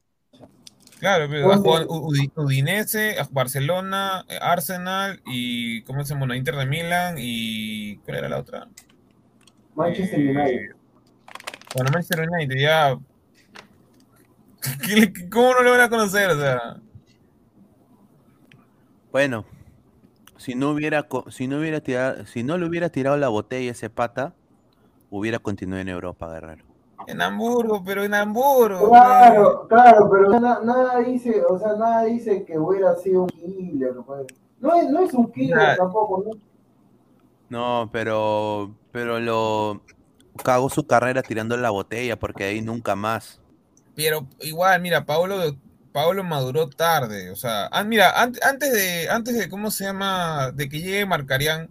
Claro, pero ha ¿Dónde? jugado Udinese, Barcelona, eh, Arsenal y, ¿cómo se llama? Inter de Milán y, ¿cuál era la otra? Manchester Eh, United. Bueno, Manchester United, ya. ¿Qué le- ¿Cómo no lo van a conocer? O sea, Bueno, si no hubiera, si no hubiera tirado, si no le hubiera tirado la botella a ese pata, hubiera continuado en Europa, Guerrero. en Hamburgo, pero en Hamburgo. Claro, claro, pero na- nada dice, o sea, nada dice que hubiera sido un killer. No es, no es un killer Nada. tampoco, ¿no? No, pero, pero lo cagó su carrera tirando la botella porque ahí nunca más. Pero igual, mira, Paolo, Paolo maduró tarde. O sea, ah, mira, an- antes de, antes de, ¿cómo se llama? De que llegue Marcarián,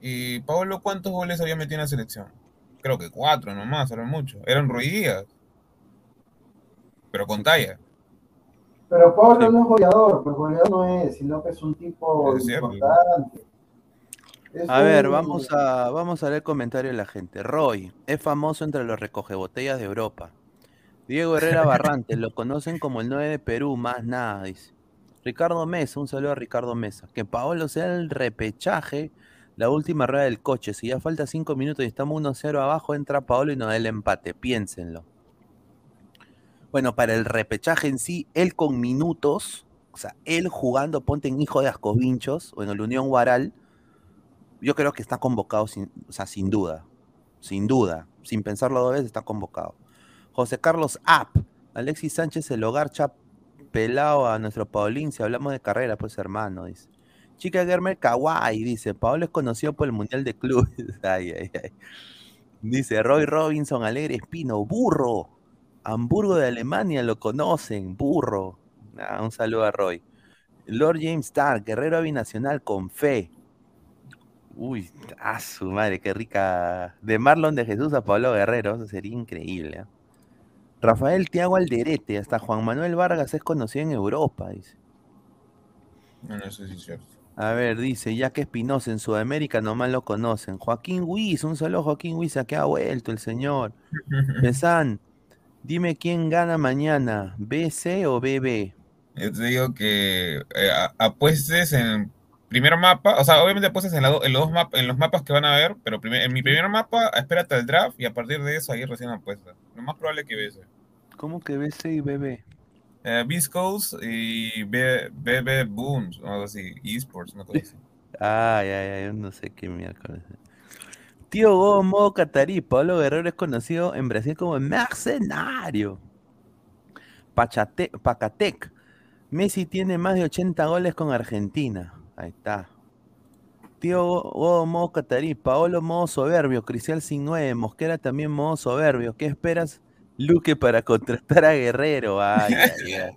y Paolo, ¿cuántos goles había metido en la selección? Creo que cuatro nomás, eran mucho. Eran Ruidías. Pero con talla. Pero Pablo Sí. no es goleador, pues goleador no es, sino que es un tipo Es importante. Es A ver, vamos a, vamos a leer comentarios de la gente. Roy, es famoso entre los recogebotellas de Europa. Diego Herrera Barrantes, lo conocen como el 9 de Perú, más nada, dice. Ricardo Mesa, un saludo a Ricardo Mesa. Que Paolo sea el repechaje, la última rueda del coche. Si ya falta 5 minutos y estamos 1-0 abajo, entra Paolo y nos da el empate. Piénsenlo. Bueno, para el repechaje en sí, él con minutos, o sea, él jugando, ponte en Hijo de Ascovinchos o en el Unión Guaral, yo creo que está convocado, sin, o sea, sin duda. Sin duda. Sin pensarlo dos veces, está convocado. José Carlos App. Alexis Sánchez, el hogar chap pelado a nuestro Paulín. Si hablamos de carrera, pues hermano, dice. Chica Germer Kawaii, dice. Pablo es conocido por el Mundial de Clubes. ay, ay, ay. Dice Roy Robinson, Alegre Espino, burro. Hamburgo de Alemania lo conocen, burro. Ah, un saludo a Roy. Lord James Stark, guerrero binacional con fe. Uy, a su madre, qué rica. De Marlon de Jesús a Pablo Guerrero, eso sería increíble. ¿eh? Rafael Tiago Alderete, hasta Juan Manuel Vargas es conocido en Europa, dice. No, no sé si es cierto. A ver, dice, ya que Espinosa en Sudamérica nomás lo conocen. Joaquín Huiz, un saludo a Joaquín Huiz, a que ha vuelto el señor. Pesan, dime quién gana mañana, BC o BB. Yo te digo que eh, apuestes en primer mapa, o sea, obviamente apuestes en, la do- en los dos mapas, en los mapas que van a ver, pero primer- en mi primer mapa, espérate al draft y a partir de eso ahí recién apuestas. Lo más probable que ves. ¿Cómo que BC y BB? Eh, Viscos y BB Booms, o algo así, esports, una cosa así. Ay, ay, ay, yo no sé qué miércoles. Tío Go, modo catarí. Pablo Guerrero es conocido en Brasil como mercenario. Pachate, Pacatec. Messi tiene más de 80 goles con Argentina. Ahí está. Tío Go, Go, modo catarí. Paolo, modo soberbio. Cricial sin 9. Mosquera también modo soberbio. ¿Qué esperas, Luque, para contratar a Guerrero? Ay, ay, ay.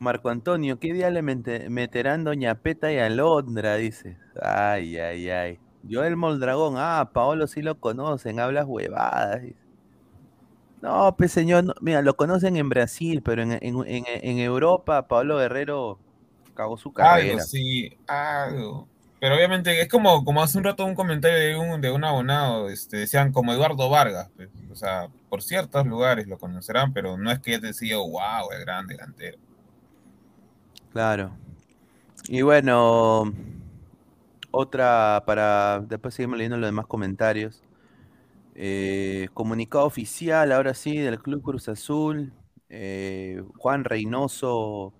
Marco Antonio, ¿qué día le mete- meterán Doña Peta y Alondra? Dice. Ay, ay, ay. Joel Moldragón, ah, Paolo sí lo conocen, hablas huevadas. dice. No, pues señor, no- mira, lo conocen en Brasil, pero en, en- en- en Europa, Pablo Guerrero cagó su Algo, carrera. sí, algo. Pero obviamente es como, como hace un rato un comentario de un, de un abonado, este, decían como Eduardo Vargas, pues, o sea, por ciertos lugares lo conocerán, pero no es que ya te wow, el gran delantero. Claro. Y bueno, otra para. Después seguimos leyendo los demás comentarios. Eh, comunicado oficial, ahora sí, del Club Cruz Azul. Eh, Juan Reynoso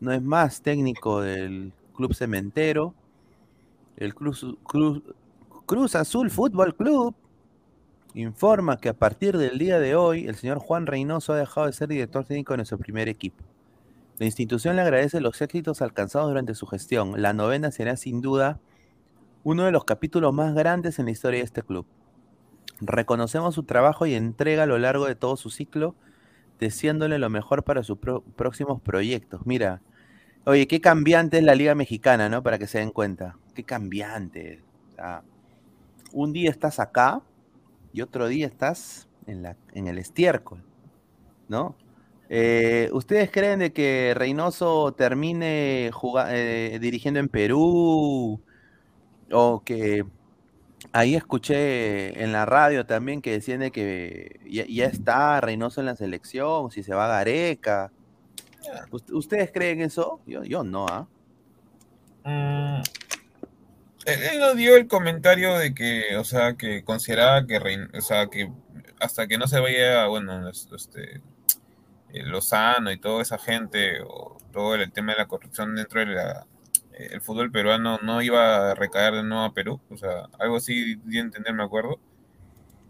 no es más técnico del Club Cementero. El Cruz, Cruz, Cruz Azul Fútbol Club informa que a partir del día de hoy el señor Juan Reynoso ha dejado de ser director técnico de nuestro primer equipo. La institución le agradece los éxitos alcanzados durante su gestión. La novena será sin duda uno de los capítulos más grandes en la historia de este club. Reconocemos su trabajo y entrega a lo largo de todo su ciclo, deseándole lo mejor para sus próximos proyectos. Mira, oye, qué cambiante es la Liga Mexicana, ¿no? Para que se den cuenta. Qué cambiante. un día estás acá y otro día estás en, el estiércol, ¿no? Eh, ¿Ustedes creen de que Reynoso termine eh, dirigiendo en Perú? O que ahí escuché en la radio también que decían de que ya, está Reynoso en la selección, si se va a Gareca. ¿Ustedes creen eso? Yo, yo no, ¿ah? Mm, él, no dio el comentario de que, o sea, que consideraba que, o sea, que hasta que no se vaya, bueno, este, eh, Lozano y toda esa gente, o todo el tema de la corrupción dentro del eh, fútbol peruano no iba a recaer de nuevo a Perú, o sea, algo así de entender, me acuerdo.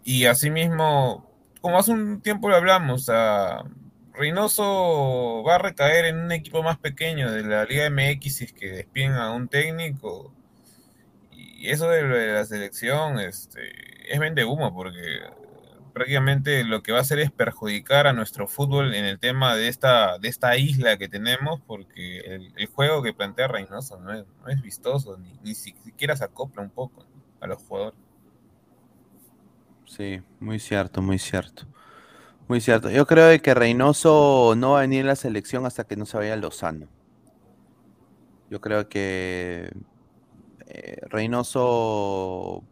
Y asimismo, como hace un tiempo lo hablamos, a Reynoso va a recaer en un equipo más pequeño de la Liga MX es que despiden a un técnico. Y eso de la selección este, es vende humo, porque prácticamente lo que va a hacer es perjudicar a nuestro fútbol en el tema de esta, de esta isla que tenemos, porque el, juego que plantea Reynoso no es, vistoso, ni, siquiera se acopla un poco a los jugadores. Sí, muy cierto, muy cierto. Muy cierto. Yo creo que Reynoso no va a venir a la selección hasta que no se vaya Lozano. Yo creo que eh, Reynoso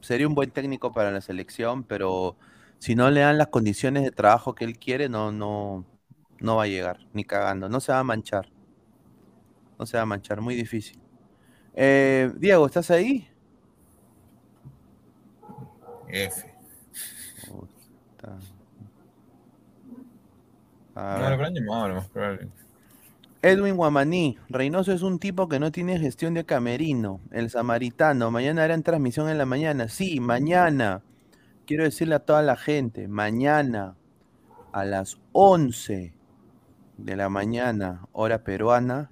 sería un buen técnico para la selección, pero si no le dan las condiciones de trabajo que él quiere, no, no, no va a llegar, ni cagando. No se va a manchar. No se va a manchar, muy difícil. Eh, Diego, ¿estás ahí? F. no, lo más probable. Edwin Guamaní, Reynoso es un tipo que no tiene gestión de camerino. El samaritano, mañana harán transmisión en la mañana. Sí, mañana quiero decirle a toda la gente, mañana a las 11 de la mañana, hora peruana,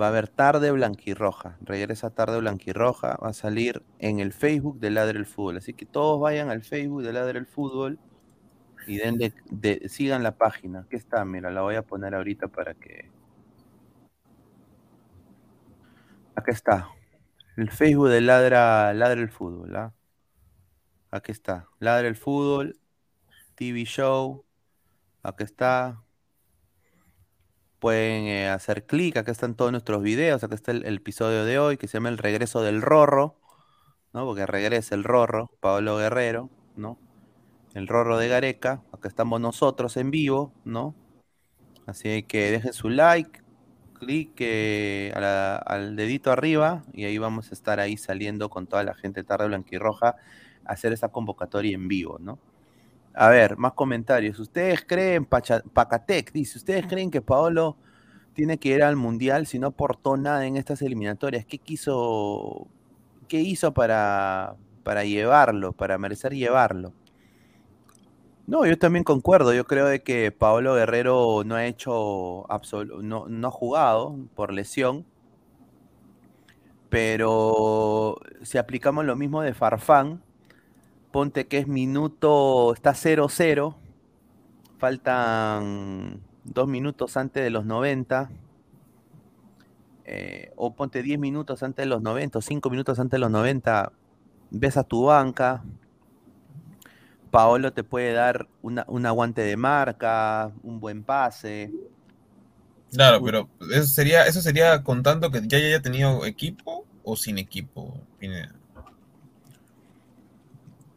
va a haber tarde blanquirroja. Regresa tarde blanquirroja, va a salir en el Facebook de Ladre el Fútbol. Así que todos vayan al Facebook de Ladre el Fútbol y sigan la página. Aquí está, mira, la voy a poner ahorita para que. Acá está. El Facebook de Ladra, Ladra el Fútbol. ¿ah? Aquí está. Ladra el fútbol. TV Show. Aquí está. Pueden eh, hacer clic. Acá están todos nuestros videos. Acá está el, episodio de hoy que se llama El regreso del Rorro. ¿no? Porque regresa el Rorro, Pablo Guerrero, ¿no? El Rorro de Gareca. Acá estamos nosotros en vivo, ¿no? Así que dejen su like, clic al dedito arriba y ahí vamos a estar ahí saliendo con toda la gente tarde blanquirroja hacer esa convocatoria en vivo, ¿no? A ver, más comentarios. ¿Ustedes creen, Pacatec dice, ¿ustedes creen que Paolo tiene que ir al Mundial si no aportó nada en estas eliminatorias? ¿Qué quiso, qué hizo para, para llevarlo, para merecer llevarlo? No, yo también concuerdo. Yo creo de que Paolo Guerrero no ha hecho, no, no ha jugado por lesión. Pero si aplicamos lo mismo de Farfán, ponte que es minuto, está 0-0, faltan dos minutos antes de los 90, eh, o ponte 10 minutos antes de los 90, o 5 minutos antes de los 90, ves a tu banca, Paolo te puede dar un aguante de marca, un buen pase. Claro, pero eso sería, eso sería contando que ya haya tenido equipo o sin equipo,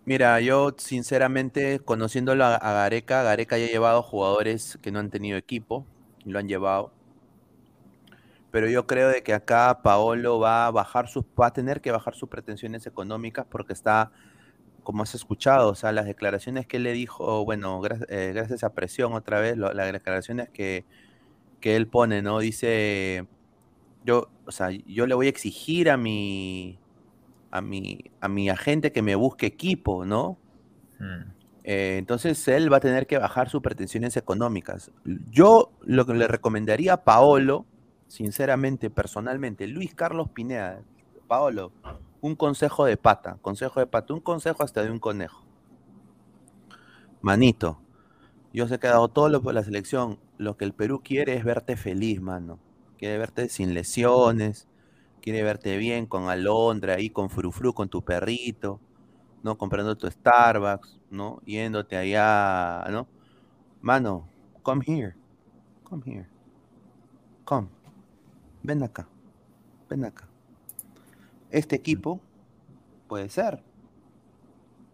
Mira, yo sinceramente, conociéndolo a, Gareca, Gareca ya ha llevado jugadores que no han tenido equipo, y lo han llevado. Pero yo creo de que acá Paolo va a bajar sus, va a tener que bajar sus pretensiones económicas porque está, como has escuchado, o sea, las declaraciones que él le dijo, bueno, eh, gracias a presión otra vez, las declaraciones que, que él pone, ¿no? Dice, yo, o sea, yo le voy a exigir a mi, a mi, a mi agente que me busque equipo, ¿no? Mm. Eh, entonces él va a tener que bajar sus pretensiones económicas. Yo lo que le recomendaría a Paolo, sinceramente, personalmente, Luis Carlos Pineda, Paolo, un consejo de pata, consejo de pata, un consejo hasta de un conejo. Manito, yo que ha dado todo lo por la selección. Lo que el Perú quiere es verte feliz, mano. Quiere verte sin lesiones, quiere verte bien con Alondra ahí, con Frufru, con tu perrito, ¿no? Comprando tu Starbucks, ¿no? Yéndote allá, ¿no? Mano, come here. Come here. Come. Ven acá. Ven acá. Este equipo puede ser,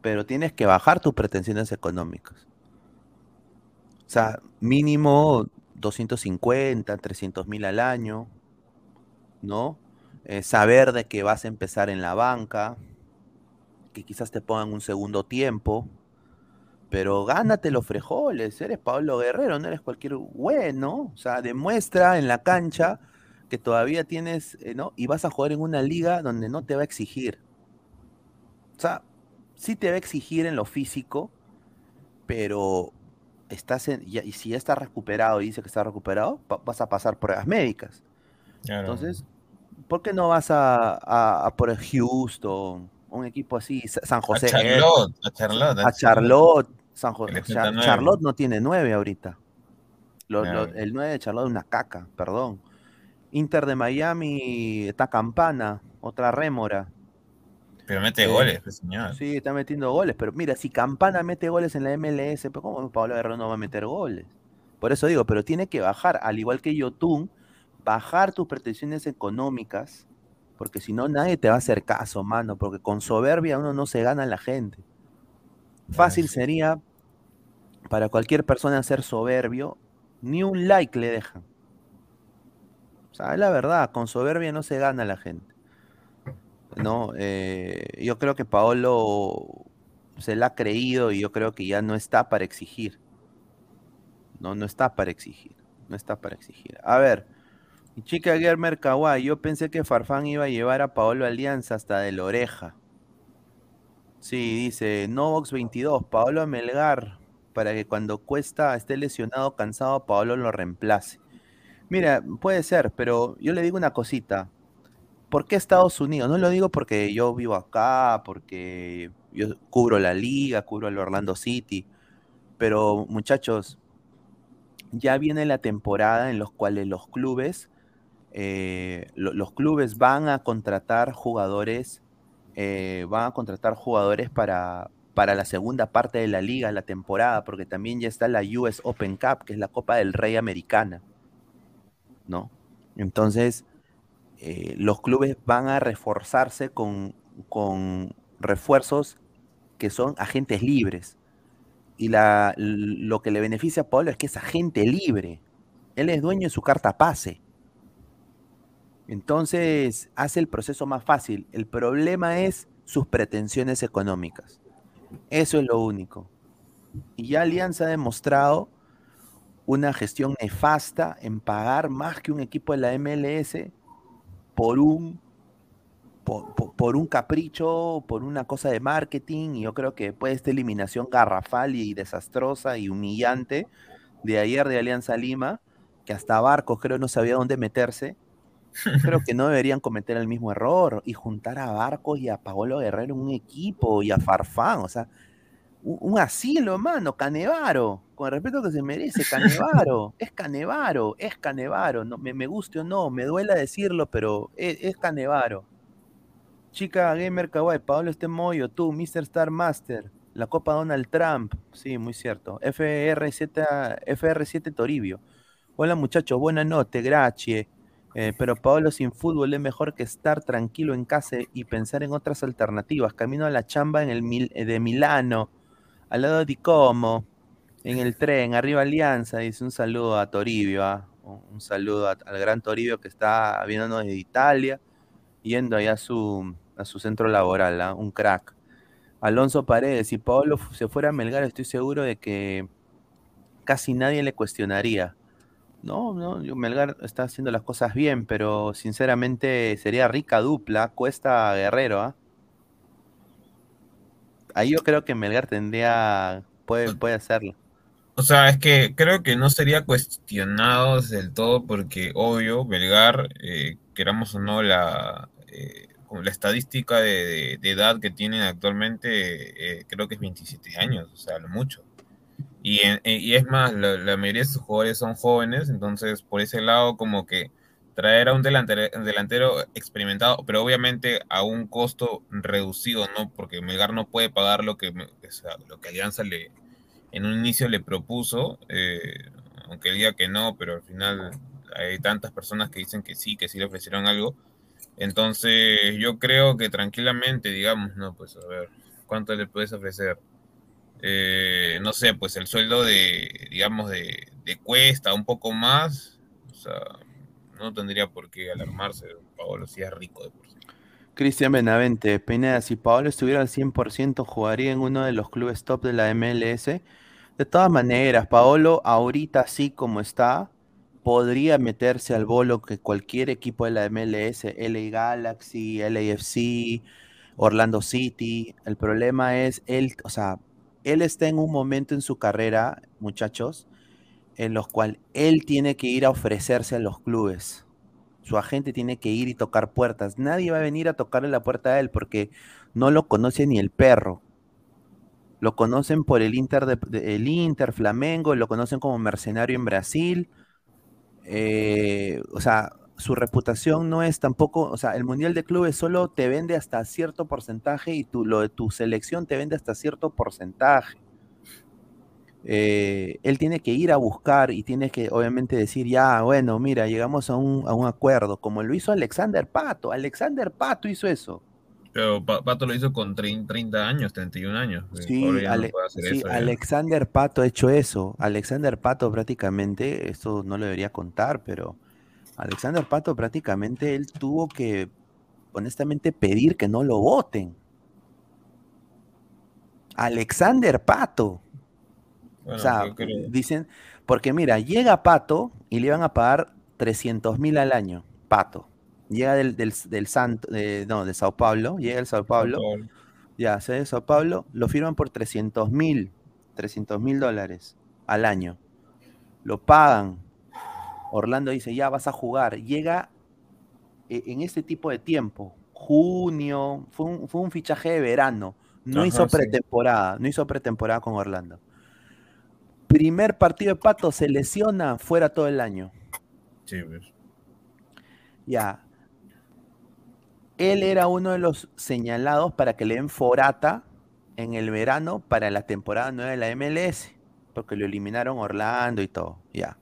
pero tienes que bajar tus pretensiones económicas. O sea, mínimo 250, 300 mil al año, ¿no? Eh, saber de que vas a empezar en la banca, que quizás te pongan un segundo tiempo, pero gánate los frijoles, eres Pablo Guerrero, no eres cualquier bueno, o sea, demuestra en la cancha que todavía tienes, eh, ¿no? Y vas a jugar en una liga donde no te va a exigir. O sea, sí te va a exigir en lo físico, pero estás en, y si ya estás recuperado y dice que está recuperado, vas a pasar pruebas médicas. Entonces, ¿por qué no vas a, a, por Houston, un equipo así, San José? A Charlotte, a Charlotte. A Charlotte, San José. Charlotte no tiene nueve ahorita. el nueve de Charlotte es una caca, perdón. Inter de Miami está campana, otra rémora. Pero mete goles, pues, señor. Sí, está metiendo goles. Pero mira, si Campana mete goles en la MLS, pues ¿cómo Pablo Guerrero no va a meter goles? Por eso digo, pero tiene que bajar, al igual que Yotun, bajar tus pretensiones económicas, porque si no nadie te va a hacer caso, mano, porque con soberbia uno no se gana a la gente. Fácil sería para cualquier persona ser soberbio, ni un like le dejan. O sea, la verdad, con soberbia no se gana la gente. ¿no? Eh, yo creo que Paolo se la ha creído y yo creo que ya no está para exigir. No, no está para exigir. No está para exigir. A ver, chica Germer Kawai, yo pensé que Farfán iba a llevar a Paolo Alianza hasta de la oreja. Sí, dice Novox 22, Paolo Melgar, para que cuando Cuesta esté lesionado, cansado, Paolo lo reemplace. Mira, puede ser, pero yo le digo una cosita. ¿Por qué Estados Unidos? No lo digo porque yo vivo acá, porque yo cubro la liga, cubro el Orlando City, pero muchachos, ya viene la temporada en los cuales los clubes, eh, los clubes van a contratar jugadores, eh, van a contratar jugadores para, para la segunda parte de la liga, la temporada, porque también ya está la US Open Cup, que es la Copa del Rey americana, ¿no? Entonces, eh, los clubes van a reforzarse con, refuerzos que son agentes libres. Y la, lo que le beneficia a Pablo es que es agente libre. Él es dueño de su carta pase. Entonces hace el proceso más fácil. El problema es sus pretensiones económicas. Eso es lo único. Y ya Alianza ha demostrado una gestión nefasta en pagar más que un equipo de la MLS por un, por, un capricho, por una cosa de marketing, y yo creo que después de esta eliminación garrafal y desastrosa y humillante de ayer de Alianza Lima, que hasta Barcos creo no sabía dónde meterse, creo que no deberían cometer el mismo error y juntar a Barcos y a Paolo Guerrero en un equipo y a Farfán, o sea, un, asilo, mano, Canevaro, con el respeto que se merece, Canevaro, es Canevaro, es Canevaro, no, me, me, guste o no, me duela decirlo, pero es, Canevaro. Chica Gamer Kawaii, Pablo Estemoyo, tú, Mr. Star Master, la Copa Donald Trump, sí, muy cierto, FR7, FR7 Toribio. Hola muchachos, buena noche, gracias. Eh, pero Pablo sin fútbol es mejor que estar tranquilo en casa y pensar en otras alternativas. Camino a la chamba en el de Milano al lado de Como, en el tren, arriba Alianza, dice un saludo a Toribio, ¿ah? un saludo al gran Toribio que está viéndonos de Italia, yendo allá a su, a su centro laboral, ¿ah? un crack. Alonso Paredes, si Pablo se fuera a Melgar, estoy seguro de que casi nadie le cuestionaría. No, no, Melgar está haciendo las cosas bien, pero sinceramente sería rica dupla, Cuesta Guerrero, ¿ah? Ahí yo creo que Melgar tendría, puede, puede hacerlo. O sea, es que creo que no sería cuestionado del todo porque, obvio, Melgar, eh, queramos o no, la, eh, la estadística de, edad que tienen actualmente, eh, creo que es 27 años, o sea, lo mucho. Y, y es más, la, mayoría de sus jugadores son jóvenes, entonces por ese lado como que traer a un delantero, experimentado, pero obviamente a un costo reducido, ¿no? Porque Melgar no puede pagar lo que, lo que Alianza le, en un inicio le propuso, eh, aunque diga que no, pero al final hay tantas personas que dicen que sí, que sí le ofrecieron algo. Entonces yo creo que tranquilamente, digamos, no, pues a ver, ¿cuánto le puedes ofrecer? Eh, no sé, pues el sueldo de, digamos, de, cuesta un poco más, o sea, no tendría por qué alarmarse, Paolo, si es rico de por sí. Cristian Benavente, Pineda, si Paolo estuviera al 100%, jugaría en uno de los clubes top de la MLS. De todas maneras, Paolo, ahorita así como está, podría meterse al bolo que cualquier equipo de la MLS, LA Galaxy, LAFC, Orlando City. El problema es él, o sea, él está en un momento en su carrera, muchachos, en los cual él tiene que ir a ofrecerse a los clubes. Su agente tiene que ir y tocar puertas. Nadie va a venir a tocarle la puerta a él porque no lo conoce ni el perro. Lo conocen por el Inter, de, el Inter, Flamengo, lo conocen como mercenario en Brasil. Eh, o sea, su reputación no es tampoco, o sea, el Mundial de Clubes solo te vende hasta cierto porcentaje y lo de tu selección te vende hasta cierto porcentaje. Eh, él tiene que ir a buscar y tiene que obviamente decir, ya, bueno, mira, llegamos a un, a un acuerdo, como lo hizo Alexander Pato. Alexander Pato hizo eso. Pero Pato lo hizo con 30 años, 31 años. Sí, Alexander Pato ha hecho eso. Alexander Pato prácticamente, esto no lo debería contar, pero Alexander Pato prácticamente él tuvo que, honestamente, pedir que no lo voten. Alexander Pato. o sea, dicen, porque mira, llega Pato y le iban a pagar 300 mil al año, Pato llega del, del, del Santo, no, de Sao Paulo, llega el Sao Paulo, ya, se de Sao Paulo, lo firman por 300 mil, 300 mil dólares al año. Lo pagan. Orlando dice, ya vas a jugar. Llega eh, en este tipo de tiempo, junio, fue un, fue un fichaje de verano. No hizo pretemporada, no hizo pretemporada con Orlando. Primer partido de Pato, se lesiona, fuera todo el año. Sí, pues. Ya, él era uno de los señalados para que le den forata en el verano para la temporada nueva de la MLS, porque lo eliminaron Orlando y todo, ya.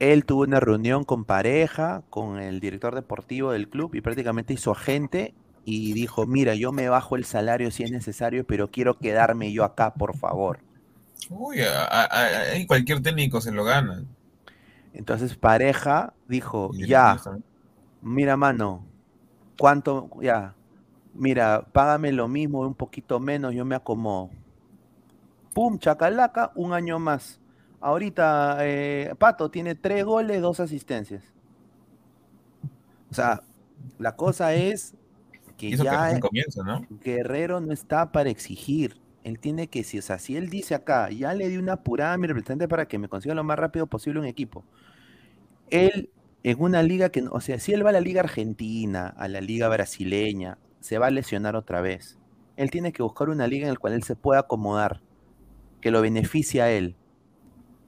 Él tuvo una reunión con pareja, con el director deportivo del club y prácticamente hizo agente y dijo, mira, yo me bajo el salario si es necesario, pero quiero quedarme yo acá, por favor. Uy, ahí cualquier técnico se lo gana. Entonces pareja dijo, ya, mira, mano, ¿cuánto? Ya, mira, págame lo mismo, un poquito menos, yo me acomodo. Pum, chacalaca, un año más. Ahorita, eh, Pato tiene tres goles, dos asistencias. O sea, la cosa es que ya Guerrero no está para exigir. Él tiene que, si, o sea, si él dice acá, ya le di una apurada a mi representante para que me consiga lo más rápido posible un equipo. Él en una liga que, o sea, si él va a la liga argentina, a la liga brasileña, se va a lesionar otra vez. Él tiene que buscar una liga en la cual él se pueda acomodar, que lo beneficie a él,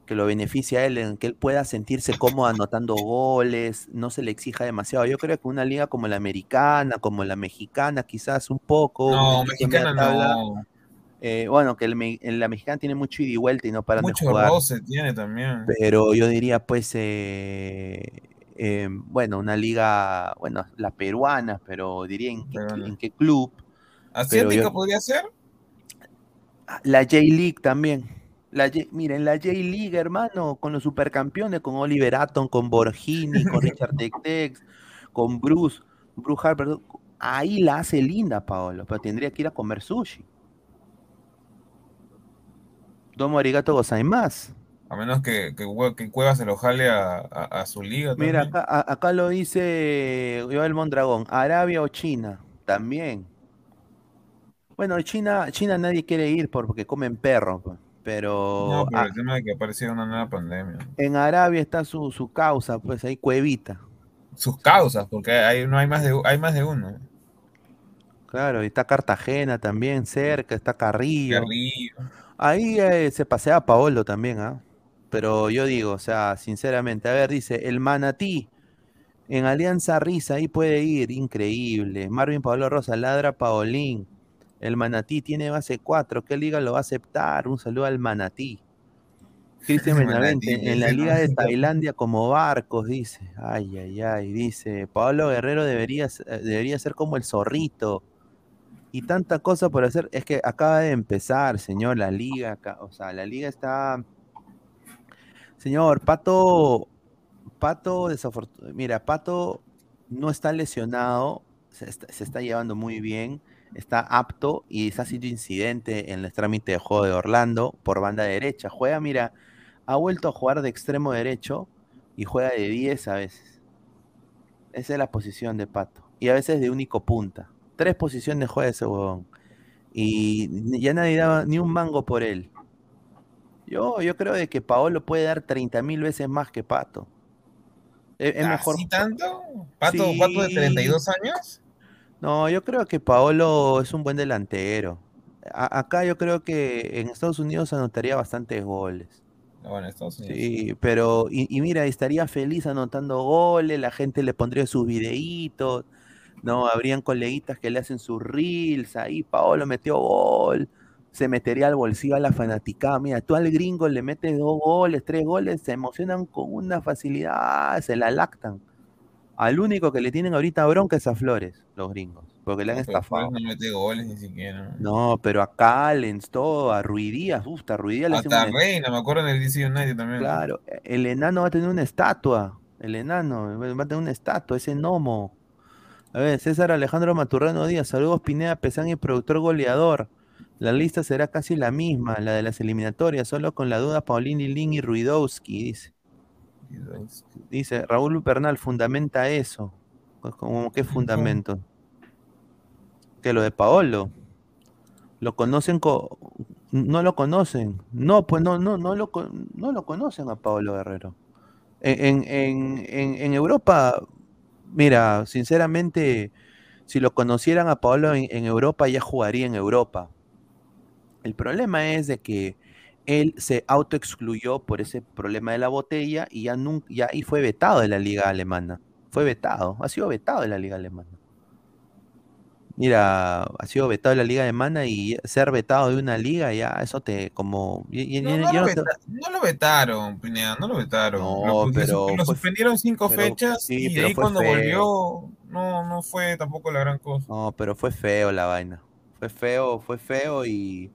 que lo beneficie a él, en que él pueda sentirse cómodo anotando goles, no se le exija demasiado. Yo creo que una liga como la americana, como la mexicana, quizás un poco. No, mexicana no. Eh, bueno, que el, la mexicana tiene mucho ida y vuelta y no para de jugar. Mucho tiene también. Pero yo diría, pues, eh, Em, bueno, una liga, bueno, la peruana, pero diría en, qué, club. ¿Asiática podría ser? La J-League también. La miren, la J-League, hermano, con los supercampeones, con Oliver Atom, con Borgini, con Richard Tex, con Bruce, Bruce Harper, ahí la hace linda, Paolo, pero tendría que ir a comer sushi. Domo arigato más A menos que, que, que Cueva se lo jale a, a, a su liga. Mira, también. acá, a- acá lo dice Joel Mondragón, Arabia o China, también. Bueno, China, China nadie quiere ir por- porque comen perro, pues, pero No, pero el tema de que apareció una nueva pandemia. en Arabia está su, su causa, pues ahí Cuevita. Sus causas, porque hay, no hay más de hay más de uno. Claro, y está Cartagena también cerca, está Carrillo. Carrillo. Ahí eh, se pasea Paolo también, ¿ah? Pero yo digo, o sea, sinceramente, a ver, dice, el Manatí en Alianza Risa, ahí puede ir, increíble. Marvin Pablo Rosa, ladra Paolín. El Manatí tiene base 4, ¿qué liga lo va a aceptar? Un saludo al Manatí. Cristian Benavente, en la liga de. Tailandia como barcos, dice. Ay, ay, ay, dice. Pablo Guerrero debería, eh, debería ser como el zorrito. Y tanta cosa por hacer. Es que acaba de empezar, señor, la liga. O sea, la liga está. Señor, Pato. Pato. Mira, Pato no está lesionado. Se está, se llevando muy bien. Está apto y está haciendo incidente en el trámite de juego de Orlando por banda derecha. Juega, mira, ha vuelto a jugar de extremo derecho y juega de 10 a veces. Esa es la posición de Pato. Y a veces de único punta. Tres posiciones juega ese huevón. Y ya nadie daba ni un mango por él. Yo, yo creo de que Paolo puede dar 30 mil veces más que Pato. Es, mejor. ¿Así tanto? ¿Pato, ¿Pato de Sí. 32 años? No, yo creo que Paolo es un buen delantero. A- acá yo creo que en Estados Unidos anotaría bastantes goles. No, bueno, Estados Unidos. Sí, pero, y, y mira, estaría feliz anotando goles, la gente le pondría sus videitos, ¿no? Habrían coleguitas que le hacen sus reels, ahí Paolo metió gol, se metería al bolsillo a la fanaticada. Mira, tú al gringo le metes dos goles, tres goles, se emocionan con una facilidad, se la lactan. Al único que le tienen ahorita bronca es a Flores, los gringos, porque le han pero estafado. No mete goles ni siquiera. No, pero a Callens, todo, a Ruidías, gusta, a Ruidías le Hasta Reina, me acuerdo en el DC United también. Claro, el enano va a tener una estatua. El enano va a tener una estatua, ese gnomo. A ver, César Alejandro Maturrano Díaz, saludos Pineda Pesán y productor goleador. La lista será casi la misma, la de las eliminatorias, solo con la duda Paulini, Lin y Ruidowski, dice. Dice Raúl Bernal, fundamenta eso. ¿Cómo qué fundamento? Que lo de Paolo. Lo conocen co- no lo conocen. No, pues no, no, no lo, no lo conocen a Paolo Guerrero. En, en- en- en- en Europa, mira, sinceramente, si lo conocieran a Paolo en, en Europa, ya jugaría en Europa. El problema es de que él se autoexcluyó por ese problema de la botella y ya nunca, ya y fue vetado de la liga alemana. Fue vetado, ha sido vetado de la liga alemana. Mira, ha sido vetado de la liga alemana y ser vetado de una liga ya eso te como y- No, lo no sé- veta- no lo vetaron, Pineda, no lo vetaron. No, lo, pero lo fue- suspendieron cinco pero- fechas sí, y ahí cuando feo. volvió no, no fue tampoco la gran cosa. No, pero fue feo la vaina. Fue feo, fue feo y,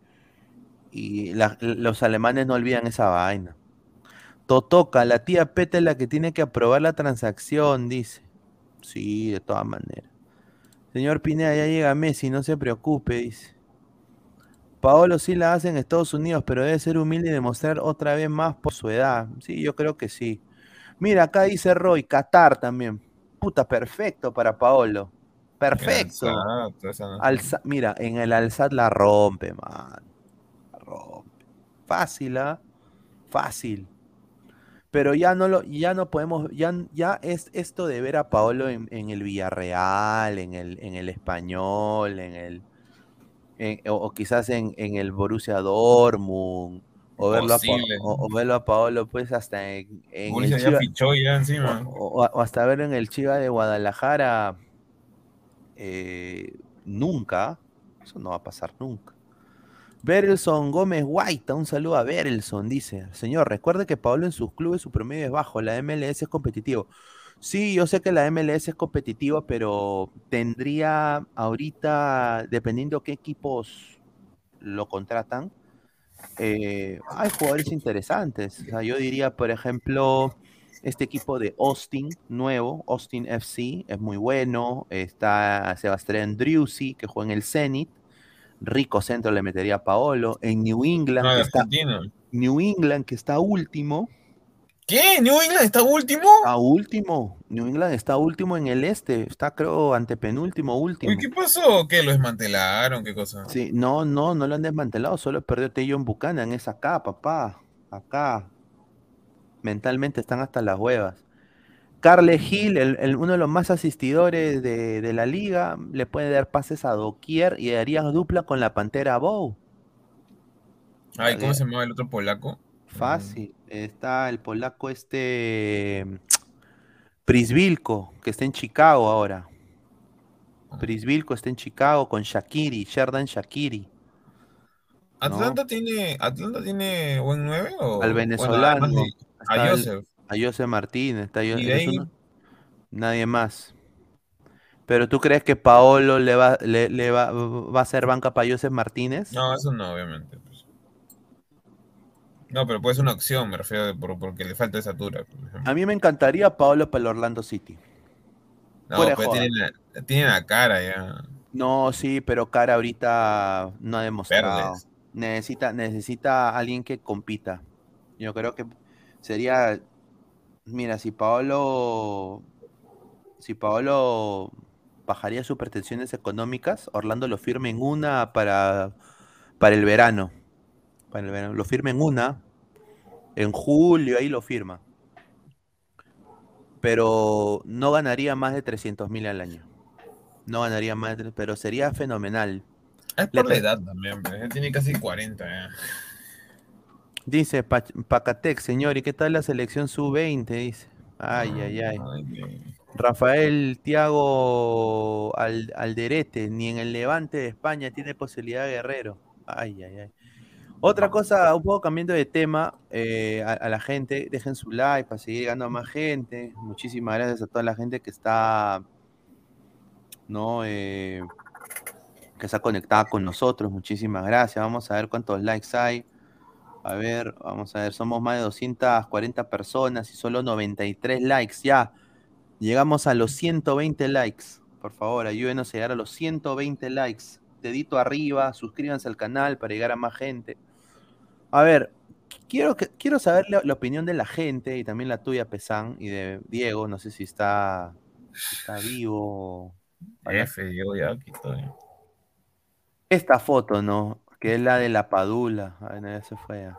y la- los alemanes no olvidan esa vaina. Totoca, la tía Peta es la que tiene que aprobar la transacción, dice. Sí, de todas maneras. Señor Pineda, ya llega Messi, no se preocupe, dice. Paolo sí la hace en Estados Unidos, pero debe ser humilde y demostrar otra vez más por su edad. Sí, yo creo que sí. Mira, acá dice Roy, Qatar también. Puta, perfecto para Paolo. Perfecto. Alza- mira, en el Alzat la rompe, man. Rompe. Fácil, ¿ah? Fácil. Pero ya no lo, ya no podemos, ya, ya es esto de ver a Paolo en, en el Villarreal, en el, en el Español, en el, en- o, o quizás en, en el Borussia Dortmund, o verlo, a, o, o verlo a Paolo pues hasta en, el ya Chiva- fichó ya encima. o, hasta ver en el Chiva de Guadalajara, eh, nunca, eso no va a pasar nunca. Berelson Gómez Guaita, un saludo a Berelson, dice, señor, recuerde que Pablo en sus clubes su promedio es bajo, la MLS es competitivo. Sí, yo sé que la MLS es competitiva, pero tendría ahorita, dependiendo qué equipos lo contratan, eh, hay jugadores interesantes. O sea, yo diría, por ejemplo, este equipo de Austin, nuevo, Austin FC, es muy bueno. Está Sebastián Driussi, que juega en el Zenit. Rico centro le metería a Paolo. En New England, No, que está. New England, que está último. ¿Qué? ¿New England está último? A último. New England está último en el este. Está, creo, antepenúltimo, último. Uy, ¿qué pasó? ¿Qué? ¿Lo desmantelaron? ¿Qué cosa? Sí, no, no, no lo han desmantelado. Solo perdió Tejon Buchanan. Es acá, papá. Acá. Mentalmente están hasta las huevas. Carle Gil, el, el- uno de los más asistidores de, de la liga, le puede dar pases a doquier y haría dupla con la Pantera Bow. Ay, ¿cómo se llamaba el otro polaco? Fácil. Está el polaco este Prisvilko, que está en Chicago ahora. Prisvilko está en Chicago con Shakiri, Sherdan Shakiri. ¿Atlanta tiene Atlanta tiene buen 9 o Al venezolano. a Joseph. A José Martínez. Está uno- Nadie más. Pero tú crees que Paolo le va, le, le va, va a ser banca para José Martínez? No, eso no, obviamente. pues. No, pero puede ser una opción, me refiero de- por- porque le falta por ejemplo. A mí me encantaría Paolo para el Orlando City. No, fuera pues tiene la, tiene la cara ya. No, sí, pero Cara ahorita no ha demostrado. Verdes. Necesita, necesita alguien que compita. Yo creo que sería. Mira, si Paolo. Si Paolo bajaría sus pretensiones económicas, Orlando lo firme en una para, para el verano. Para el verano. Lo firma en una. En julio, ahí lo firma. Pero no ganaría más de 300 mil al año. No ganaría más, de- pero sería fenomenal. Es por la edad también, tiene casi 40 ya. Dice Pacatec, señor, ¿y qué tal la selección sub-20? Dice. Ay, ay, ay. Ay, Rafael Tiago Al- Alderete, ni en el Levante de España tiene posibilidad de Guerrero. Ay, ay, ay. Otra cosa, un poco cambiando de tema, eh, a, a la gente, dejen su like para seguir llegando a más gente. Muchísimas gracias a toda la gente que está, ¿no? Eh, que está conectada con nosotros. Muchísimas gracias. Vamos a ver cuántos likes hay. A ver, vamos a ver, somos más de 240 personas y solo 93 likes. Ya, llegamos a los 120 likes. Por favor, ayúdenos a llegar a los 120 likes. Dedito arriba, suscríbanse al canal para llegar a más gente. A ver, quiero, que, quiero saber la, la opinión de la gente y también la tuya, Pesán, y de Diego. No sé si está, si está vivo. F, yo ya aquí estoy. Esta foto, ¿no? Que es la de la Padula. Ay, no, ya se fue. ya.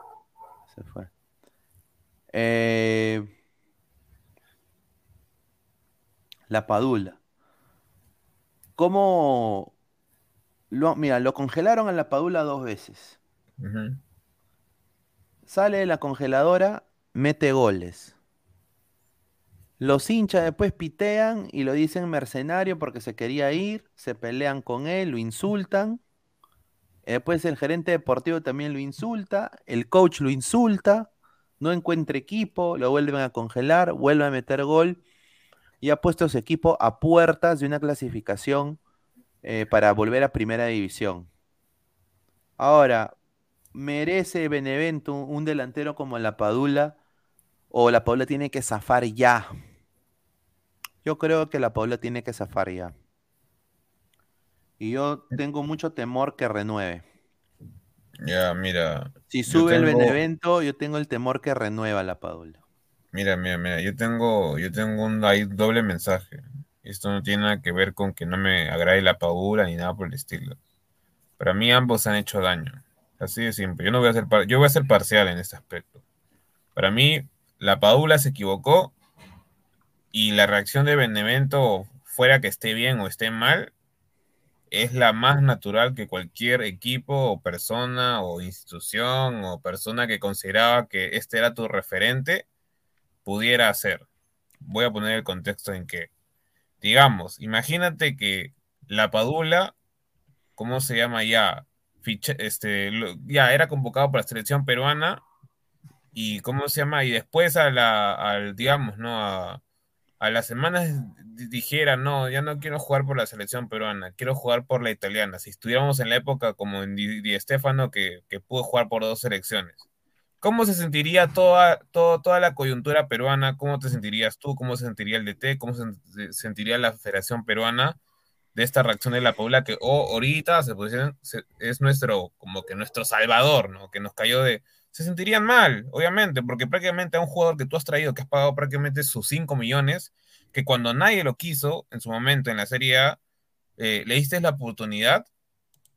Se fue. Eh, la Padula. ¿Cómo? Lo, mira, lo congelaron a la Padula dos veces. Sale de la congeladora, mete goles. Los hinchas después pitean y lo dicen mercenario porque se quería ir, se pelean con él, lo insultan. Después el gerente deportivo también lo insulta, el coach lo insulta, no encuentra equipo, lo vuelven a congelar, vuelve a meter gol y ha puesto a su equipo a puertas de una clasificación eh, para volver a primera división. Ahora, ¿merece Benevento un un delantero como la Padula o la Padula tiene que zafar ya? Yo creo que la Padula tiene que zafar ya. Y yo tengo mucho temor que renueve. Ya, mira. Si sube el Benevento, yo tengo el temor que renueva la Padula. Mira, mira, mira, yo tengo, yo tengo un ahí doble mensaje. Esto no tiene nada que ver con que no me agrade la Padula ni nada por el estilo. Para mí ambos han hecho daño. Así de simple. Yo no voy a ser, par- yo voy a ser parcial en este aspecto. Para mí, la Padula se equivocó y la reacción de Benevento, fuera que esté bien o esté mal, es la más natural que cualquier equipo o persona o institución o persona que consideraba que este era tu referente pudiera hacer. Voy a poner el contexto en que, digamos, imagínate que la Padula, ¿cómo se llama ya? Este, ya era convocado para la selección peruana y ¿cómo se llama? Y después a la, al, digamos, ¿no? A, a las semanas di- dijera, no, ya no quiero jugar por la selección peruana, quiero jugar por la italiana. Si estuviéramos en la época como en Di, Di Stéfano, que, que pudo jugar por dos selecciones. ¿Cómo se sentiría toda, todo- toda la coyuntura peruana? ¿Cómo te sentirías tú? ¿Cómo se sentiría el DT? ¿Cómo se sentiría la Federación Peruana de esta reacción de la Paula que oh, ahorita se pusieron- se- es nuestro, como que nuestro salvador, ¿no? Que nos cayó de, se sentirían mal, obviamente, porque prácticamente a un jugador que tú has traído, que has pagado prácticamente sus 5 millones, que cuando nadie lo quiso en su momento en la Serie A, eh, le diste la oportunidad,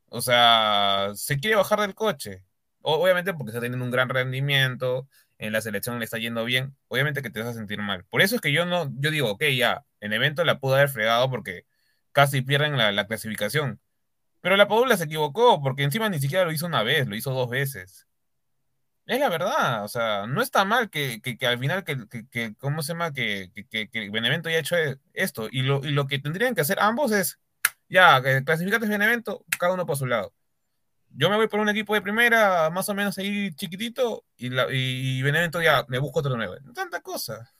o sea, se quiere bajar del coche. obviamente porque está teniendo un gran rendimiento, en la selección le está yendo bien, obviamente que te vas a sentir mal. Por eso es que yo no, yo digo, ok, ya, en evento la pudo haber fregado porque casi pierden la, la clasificación. Pero la Padula se equivocó porque encima ni siquiera lo hizo una vez, lo hizo dos veces. Es la verdad, o sea, no está mal que, al final, que, ¿cómo se llama? Que, que, Benevento haya hecho esto. Y lo, y lo que tendrían que hacer ambos es, ya, clasificate Benevento, cada uno por su lado. Yo me voy por un equipo de primera, más o menos ahí chiquitito, y, la, y Benevento ya me busco otro nuevo. Tanta cosa.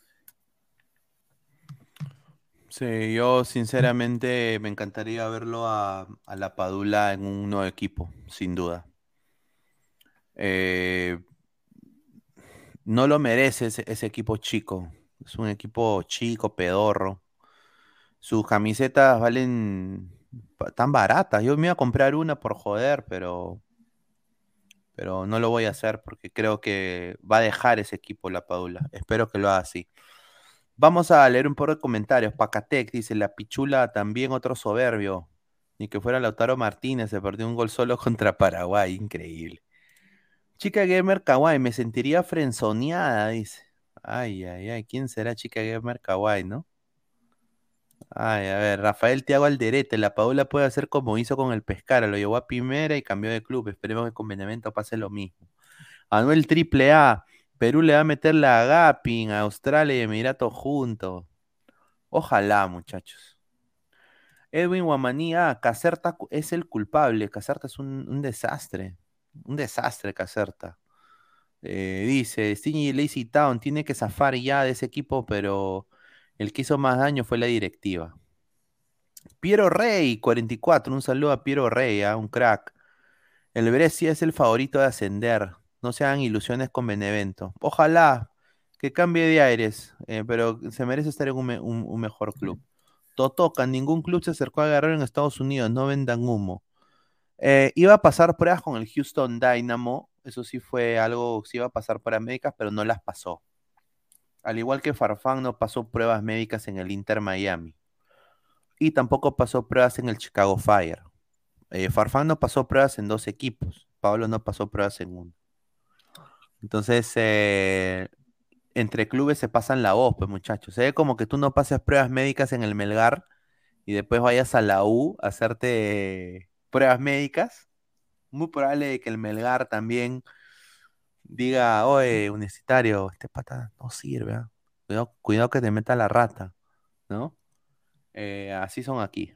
Sí, yo sinceramente me encantaría verlo a, a la Padula en un nuevo equipo, sin duda. Eh, no lo merece ese, equipo chico. Es un equipo chico, pedorro. Sus camisetas valen tan baratas. Yo me iba a comprar una por joder, pero pero no lo voy a hacer porque creo que va a dejar ese equipo la Padula. Espero que lo haga así. Vamos a leer un par de comentarios. Pacatec dice, la pichula también otro soberbio. Ni que fuera Lautaro Martínez, se perdió un gol solo contra Paraguay. Increíble. Chica Gamer Kawaii, me sentiría frenzoneada, dice. Ay, ay, ay, ¿quién será Chica Gamer Kawaii, no? Ay, a ver, Rafael Tiago Alderete, la Paula puede hacer como hizo con el Pescara, lo llevó a primera y cambió de club. Esperemos que con Benevento pase lo mismo. Anuel Triple A, Perú le va a meter la Gapin Australia y Emiratos juntos. Ojalá, muchachos. Edwin Guamanía, Caserta es el culpable. Caserta es un desastre un desastre Caserta. Eh, dice, Stingy Lazy Town tiene que zafar ya de ese equipo, pero el que hizo más daño fue la directiva. Piero Rey, 44, un saludo a Piero Rey, ¿ah? un crack. El Brescia es el favorito de ascender. No se hagan ilusiones con Benevento. Ojalá que cambie de aires, eh, pero se merece estar en un, mejor club. Totoca, ningún club se acercó a agarrar en Estados Unidos, no vendan humo. Eh, iba a pasar pruebas con el Houston Dynamo, eso sí fue algo, sí iba a pasar para médicas, pero no las pasó. Al igual que Farfán no pasó pruebas médicas en el Inter Miami. Y tampoco pasó pruebas en el Chicago Fire. Eh, Farfán no pasó pruebas en dos equipos. Pablo no pasó pruebas en uno. Entonces, eh, entre clubes se pasan la voz, pues muchachos. Se ve como que tú no pases pruebas médicas en el Melgar y después vayas a la U a hacerte pruebas médicas. Muy probable que el Melgar también diga, oye, universitario, este pata no sirve. ¿ah? Cuidado, que te meta la rata, ¿no? Eh, así son aquí.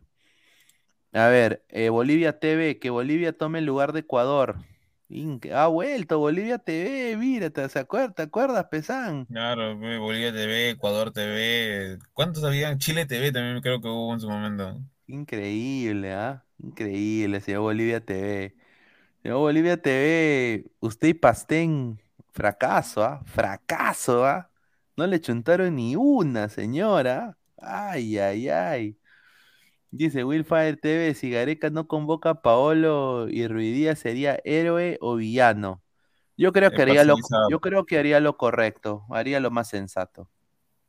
A ver, eh, Bolivia TV, que Bolivia tome el lugar de Ecuador. Ha vuelto Bolivia TV, mira, ¿te, acuerdas, ¿te acuerdas, Pesán? Claro, Bolivia TV, Ecuador TV, ¿cuántos habían? Chile TV también creo que hubo en su momento. Increíble, ¿ah? Increíble, señor Bolivia TV. Señor Bolivia TV, usted y Pastén, fracaso, ¿ah? Fracaso, ¿ah? No le chuntaron ni una, señora. Ay, ay, ay. Dice Willfire TV, si Gareca no convoca a Paolo y Ruidía sería héroe o villano. Yo creo que haría lo, yo creo que haría lo correcto, haría lo más sensato.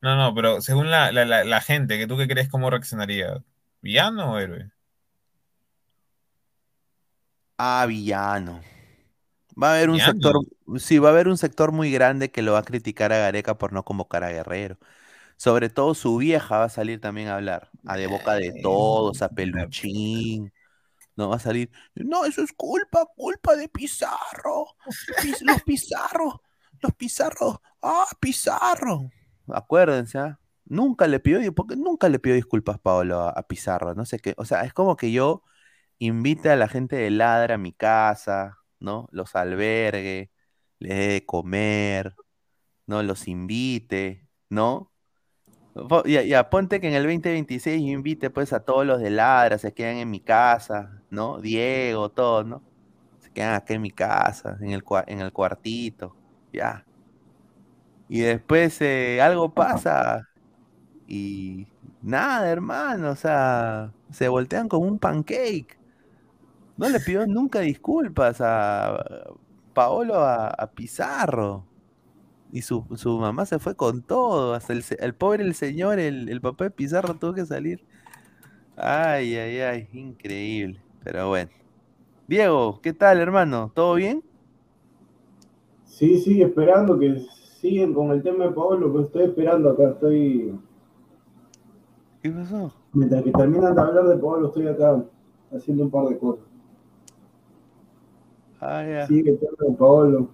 No, no, pero según la, la gente, que tú qué crees cómo reaccionaría? ¿Villano o héroe? Ah, villano. Va a haber un sector, sí, va a haber un sector muy grande que lo va a criticar a Gareca por no convocar a Guerrero. Sobre todo su vieja va a salir también a hablar, a de boca de todos, a Peluchín. No va a salir, no, eso es culpa, culpa de Pizarro. los Pizarro, los Pizarro, ah, Pizarro. Acuérdense, ¿ah? Nunca le pidió, porque nunca le pidió disculpas Pablo a, Pizarro, no sé qué, o sea, es como que yo invite a la gente de Ladra a mi casa, ¿no? Los albergue, les dé de comer, ¿no? Los invite, ¿no? Ya, ya, ponte que en el 2026 yo invite pues a todos los de Ladra, se quedan en mi casa, ¿no? Diego, todos, ¿no? Se quedan acá en mi casa, en el, en el cuartito, ya. Y después eh, algo pasa, y nada, hermano, o sea, se voltean como un pancake. No le pidió nunca disculpas a, Paolo a, Pizarro. Y su, su mamá se fue con todo. Hasta el, pobre el señor, el, el papá de Pizarro tuvo que salir. Ay, ay, ay, increíble. Pero bueno. Diego, ¿qué tal, hermano? ¿Todo bien? Sí, sí, esperando que siguen con el tema de Pablo, pues estoy esperando acá, estoy. ¿Qué pasó? Mientras que terminan de hablar de Pablo, estoy acá haciendo un par de cosas. Ah, ya. Sigue el tema de Pablo.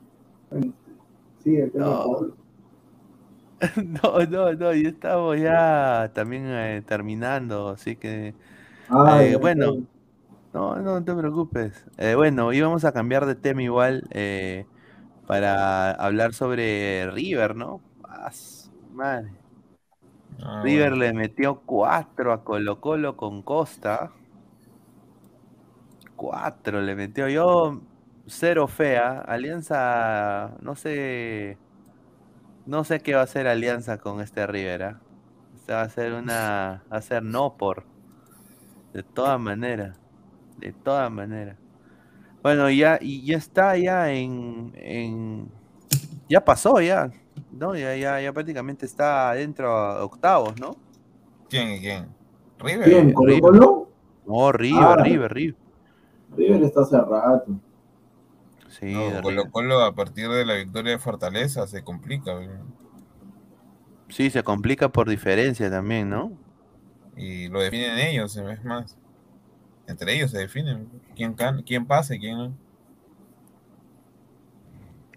Sigue el tema No. de Pablo. No, no, no, ya estamos ya también eh, terminando, así que Ah, Eh, bueno. bien. no, no te preocupes. Eh, bueno, íbamos a cambiar de tema igual para hablar sobre River, ¿no? Ah, madre. Ah, River le metió cuatro a Colo Colo con Costa. Cuatro le metió yo. Cero fea. Alianza, no sé. No sé qué va a hacer Alianza con este River. ¿ah? Va a ser una. Va a ser no por. De todas maneras. De todas maneras. Bueno, ya, y ya está ya en- ya pasó ya, ¿no? Ya, ya, ya prácticamente está dentro a octavos, ¿no? ¿Quién y quién? River. ¿Quién? ¿Colo? No, River, Ah. River, River. River está hace rato. Sí, No, de Colo. Colo a partir de la victoria de Fortaleza se complica. Sí, se complica por diferencia también, ¿no? Y lo definen ellos, es más. Entre ellos se definen quién, can- quién pasa y quién no.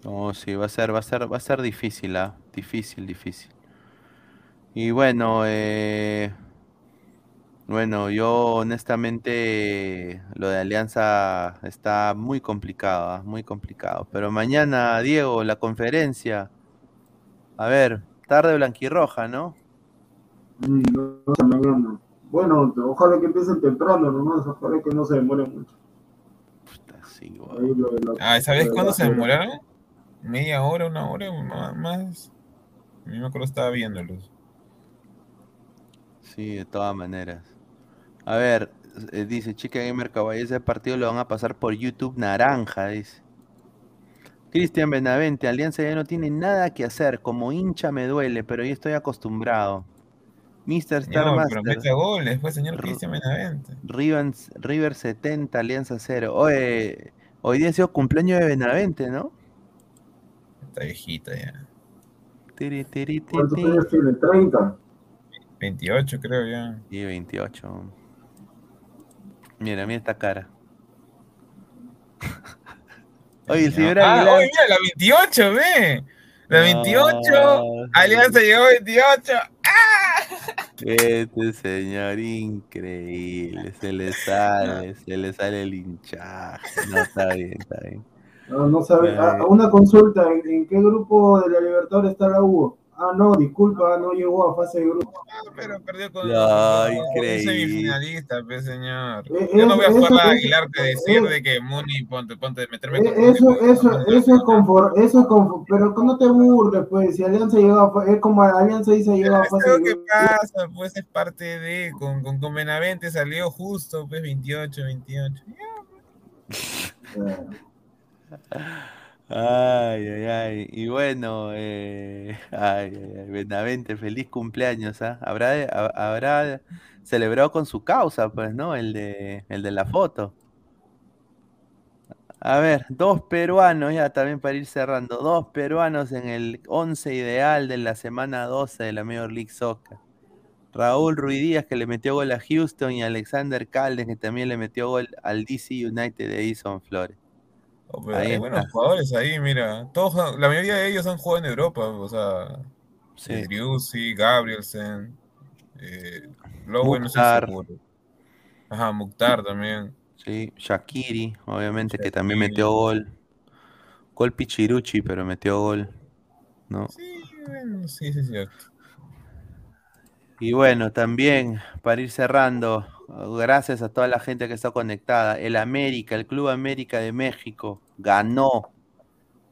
No, sí, va a ser, va a ser, va a ser difícil, ¿ah? Difícil, difícil. Y bueno, eh, bueno, yo honestamente lo de Alianza está muy complicado, ¿ah? Muy complicado. Pero mañana, Diego, la conferencia. A ver, tarde blanquirroja, ¿no? No, no sé, mañana. Bueno, ojalá que empiecen temprano nomás, ojalá que no se demoren mucho. Puta, sí, Ahí lo de la- Ah, ¿sabes cuándo se demoraron? Media hora, una hora, más. A mí me acuerdo estaba viéndolos. Sí, de todas maneras. A ver, eh, dice Chica Gamer Caballo, ese partido lo van a pasar por YouTube naranja, dice. Cristian Benavente, Alianza ya no tiene nada que hacer, como hincha me duele, pero yo estoy acostumbrado. Mr. Star pero Master, mete goles, pues, señor Ru- Cristian Benavente. River, River 70, Alianza 0. Oye, hoy día ha sido cumpleaños de Benavente, ¿no? Está viejita ya. Tiri, tiri, ti, ¿Cuántos años tiene? ¿30? 28 creo ya. Y 28. Mira, mira esta cara. Oye, el señor ah, Aguilar. oye, mira, la 28, ve. La 28, Ah, Alianza llegó 28. Este señor increíble, se le sale, se le sale el hinchaje. No, está bien, está bien. No, no sabe. Eh. Ah, una consulta, ¿en, en qué grupo de la Libertadores está la U? Ah, no, disculpa, no llegó a fase de grupo. Ah, pero perdió con, No, increíble. semifinalista, pues, señor. Eh, Yo no voy a jugar a Aguilar que decir eh, de que Muni, ponte, ponte, meterme Eh, con Eso, eso, no- eso es confort, eso es confort, pero no te burles, pues, si Alianza llegó a, es como Alianza dice llegó a fase lo de que pasa, pues es parte de, con, con, con Benavente salió justo, pues 28, 28. Ay, ay, ay. Y bueno, eh, ay, ay, Benavente, feliz cumpleaños, ¿ah? Habrá, ha- habrá celebrado con su causa, pues, ¿no? El de, el de la foto. A ver, dos peruanos, ya también para ir cerrando, dos peruanos en el 11 ideal de la semana 12 de la Major League Soccer. Raúl Ruidíaz que le metió gol a Houston y Alexander Caldes que también le metió gol al DC United de Edison Flores. Pero Ahí hay buenos jugadores ahí, mira. Todos, la mayoría de ellos han jugado en Europa, o sea, Sí. Driussi, Gabrielsen, eh, Lowe, no Mukhtar. seguro. Ajá, Mukhtar también. Sí, Shakiri, obviamente, que también metió gol. Gol Pichiruchi, pero metió gol. ¿no? Sí, bueno, sí, sí, es cierto. Y bueno, también para ir cerrando, gracias a toda la gente que está conectada, el América, el Club América de México, ganó.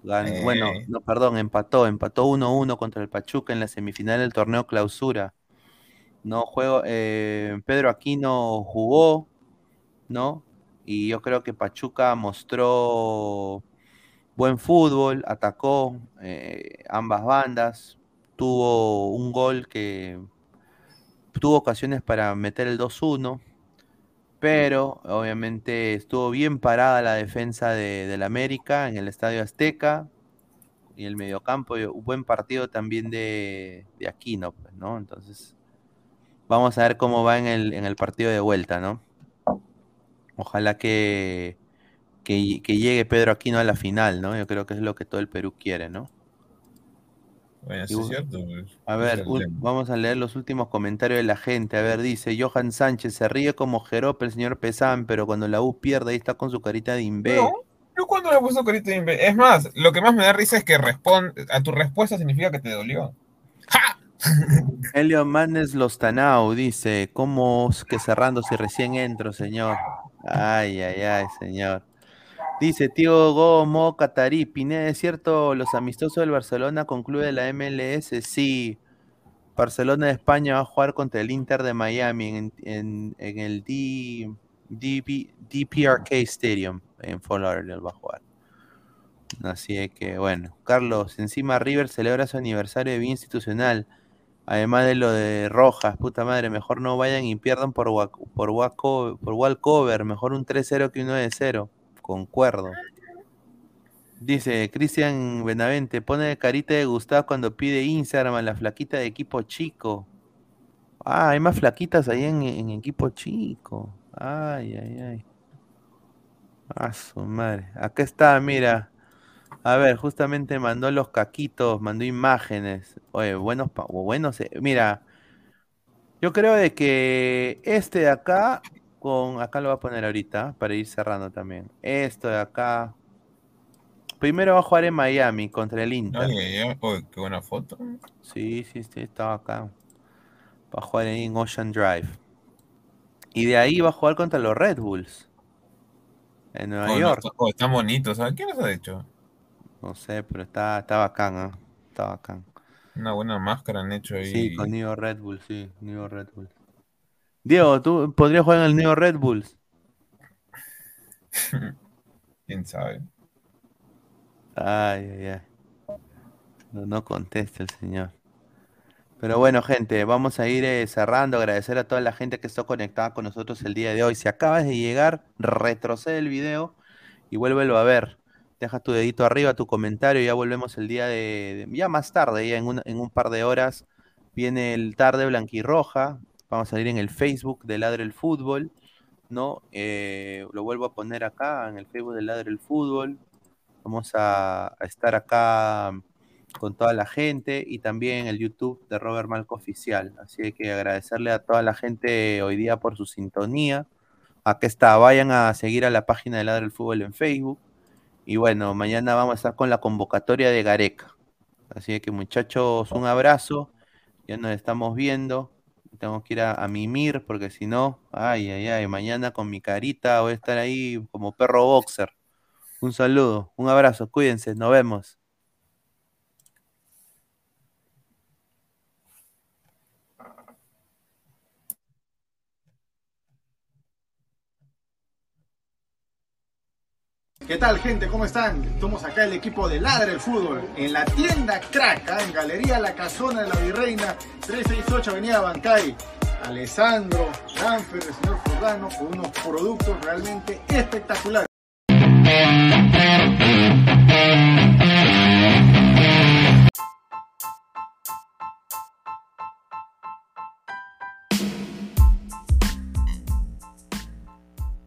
Gan- Eh. Bueno, no, perdón, empató, empató 1-1 contra el Pachuca en la semifinal del torneo clausura. No juego, eh, Pedro Aquino jugó, ¿no? Y yo creo que Pachuca mostró buen fútbol, atacó eh, ambas bandas, tuvo un gol que tuvo ocasiones para meter el 2-1, pero obviamente estuvo bien parada la defensa de, del América en el Estadio Azteca y el mediocampo, un buen partido también de, Aquino, pues, ¿no? Entonces, vamos a ver cómo va en el, partido de vuelta, ¿no? Ojalá que, que, que llegue Pedro Aquino a la final, ¿no? Yo creo que es lo que todo el Perú quiere, ¿no? Bueno, sí es cierto. A ver, vamos a leer los últimos comentarios de la gente. A ver, dice Johan Sánchez, se ríe como Jerope el señor Pesán, pero cuando la U pierde ahí está con su carita de imbe. No, yo cuando le puso carita de imbe. Es más, lo que más me da risa es que responde, a tu respuesta significa que te dolió. ¡Ja! Elio Manes Lostanau dice, ¿cómo que cerrando si recién entro, señor? Ay, ay, ay, señor. Dice tío Gomo Catarí, Pineda, ¿es cierto los amistosos del Barcelona concluye la MLS? Sí. Barcelona de España va a jugar contra el Inter de Miami en, el D, DPRK Stadium en Fort Lauderdale va a jugar. Así que bueno, Carlos, encima River celebra su aniversario de vida institucional. Además de lo de Rojas, puta madre, mejor no vayan y pierdan por, por, por Walcover, mejor un 3-0 que un 9-0. Concuerdo. Dice Cristian Benavente, pone carita de Gustavo cuando pide Instagram a la flaquita de equipo chico. Ah, hay más flaquitas ahí en, equipo chico. Ay, ay, ay. Ah, su madre. Acá está, mira. A ver, justamente mandó los caquitos, mandó imágenes. Oye, buenos, buenos. Eh, mira, yo creo de que este de acá con, acá lo voy a poner ahorita para ir cerrando también. Esto de acá. Primero va a jugar en Miami contra el Inter. Ay, qué buena foto. Sí, sí, sí, estaba acá. Va a jugar en Ocean Drive. Y de ahí va a jugar contra los Red Bulls. En Nueva York. está, bonito, ¿sabes qué nos ha hecho? No sé, pero está, está bacán, ¿eh? Está bacán. Una buena máscara han hecho ahí. Sí, con New Red Bull, sí, New Red Bull. Diego, ¿tú podrías jugar en el Neo Red Bulls? ¿Quién sabe? Ay, ay, ay. No, no contesta el señor. Pero bueno, gente, vamos a ir eh, cerrando. Agradecer a toda la gente que está conectada con nosotros el día de hoy. Si acabas de llegar, retrocede el video y vuélvelo a ver. Deja tu dedito arriba, tu comentario. Ya volvemos el día de. ya más tarde, ya en un, en un par de horas. Viene el tarde blanquirroja. Vamos a salir en el Facebook de Ladre el Fútbol, ¿no? Eh, lo vuelvo a poner acá en el Facebook de Ladre el Fútbol. Vamos a, estar acá con toda la gente y también el YouTube de Robert Malco Oficial. Así que agradecerle a toda la gente hoy día por su sintonía. Acá está, vayan a seguir a la página de Ladre el Fútbol en Facebook. Y bueno, mañana vamos a estar con la convocatoria de Gareca. Así que muchachos, un abrazo. Ya nos estamos viendo tengo que ir a, mimir porque si no, ay, ay, ay, mañana con mi carita voy a estar ahí como perro boxer. Un saludo, un abrazo, cuídense, nos vemos. ¿Qué tal gente? ¿Cómo están? Estamos acá el equipo de Ladre el Fútbol en la tienda Crack, ¿ah? en Galería La Casona de la Virreina, 368 Avenida Bancay. Alessandro, Danfer, el señor Fordano, con unos productos realmente espectaculares.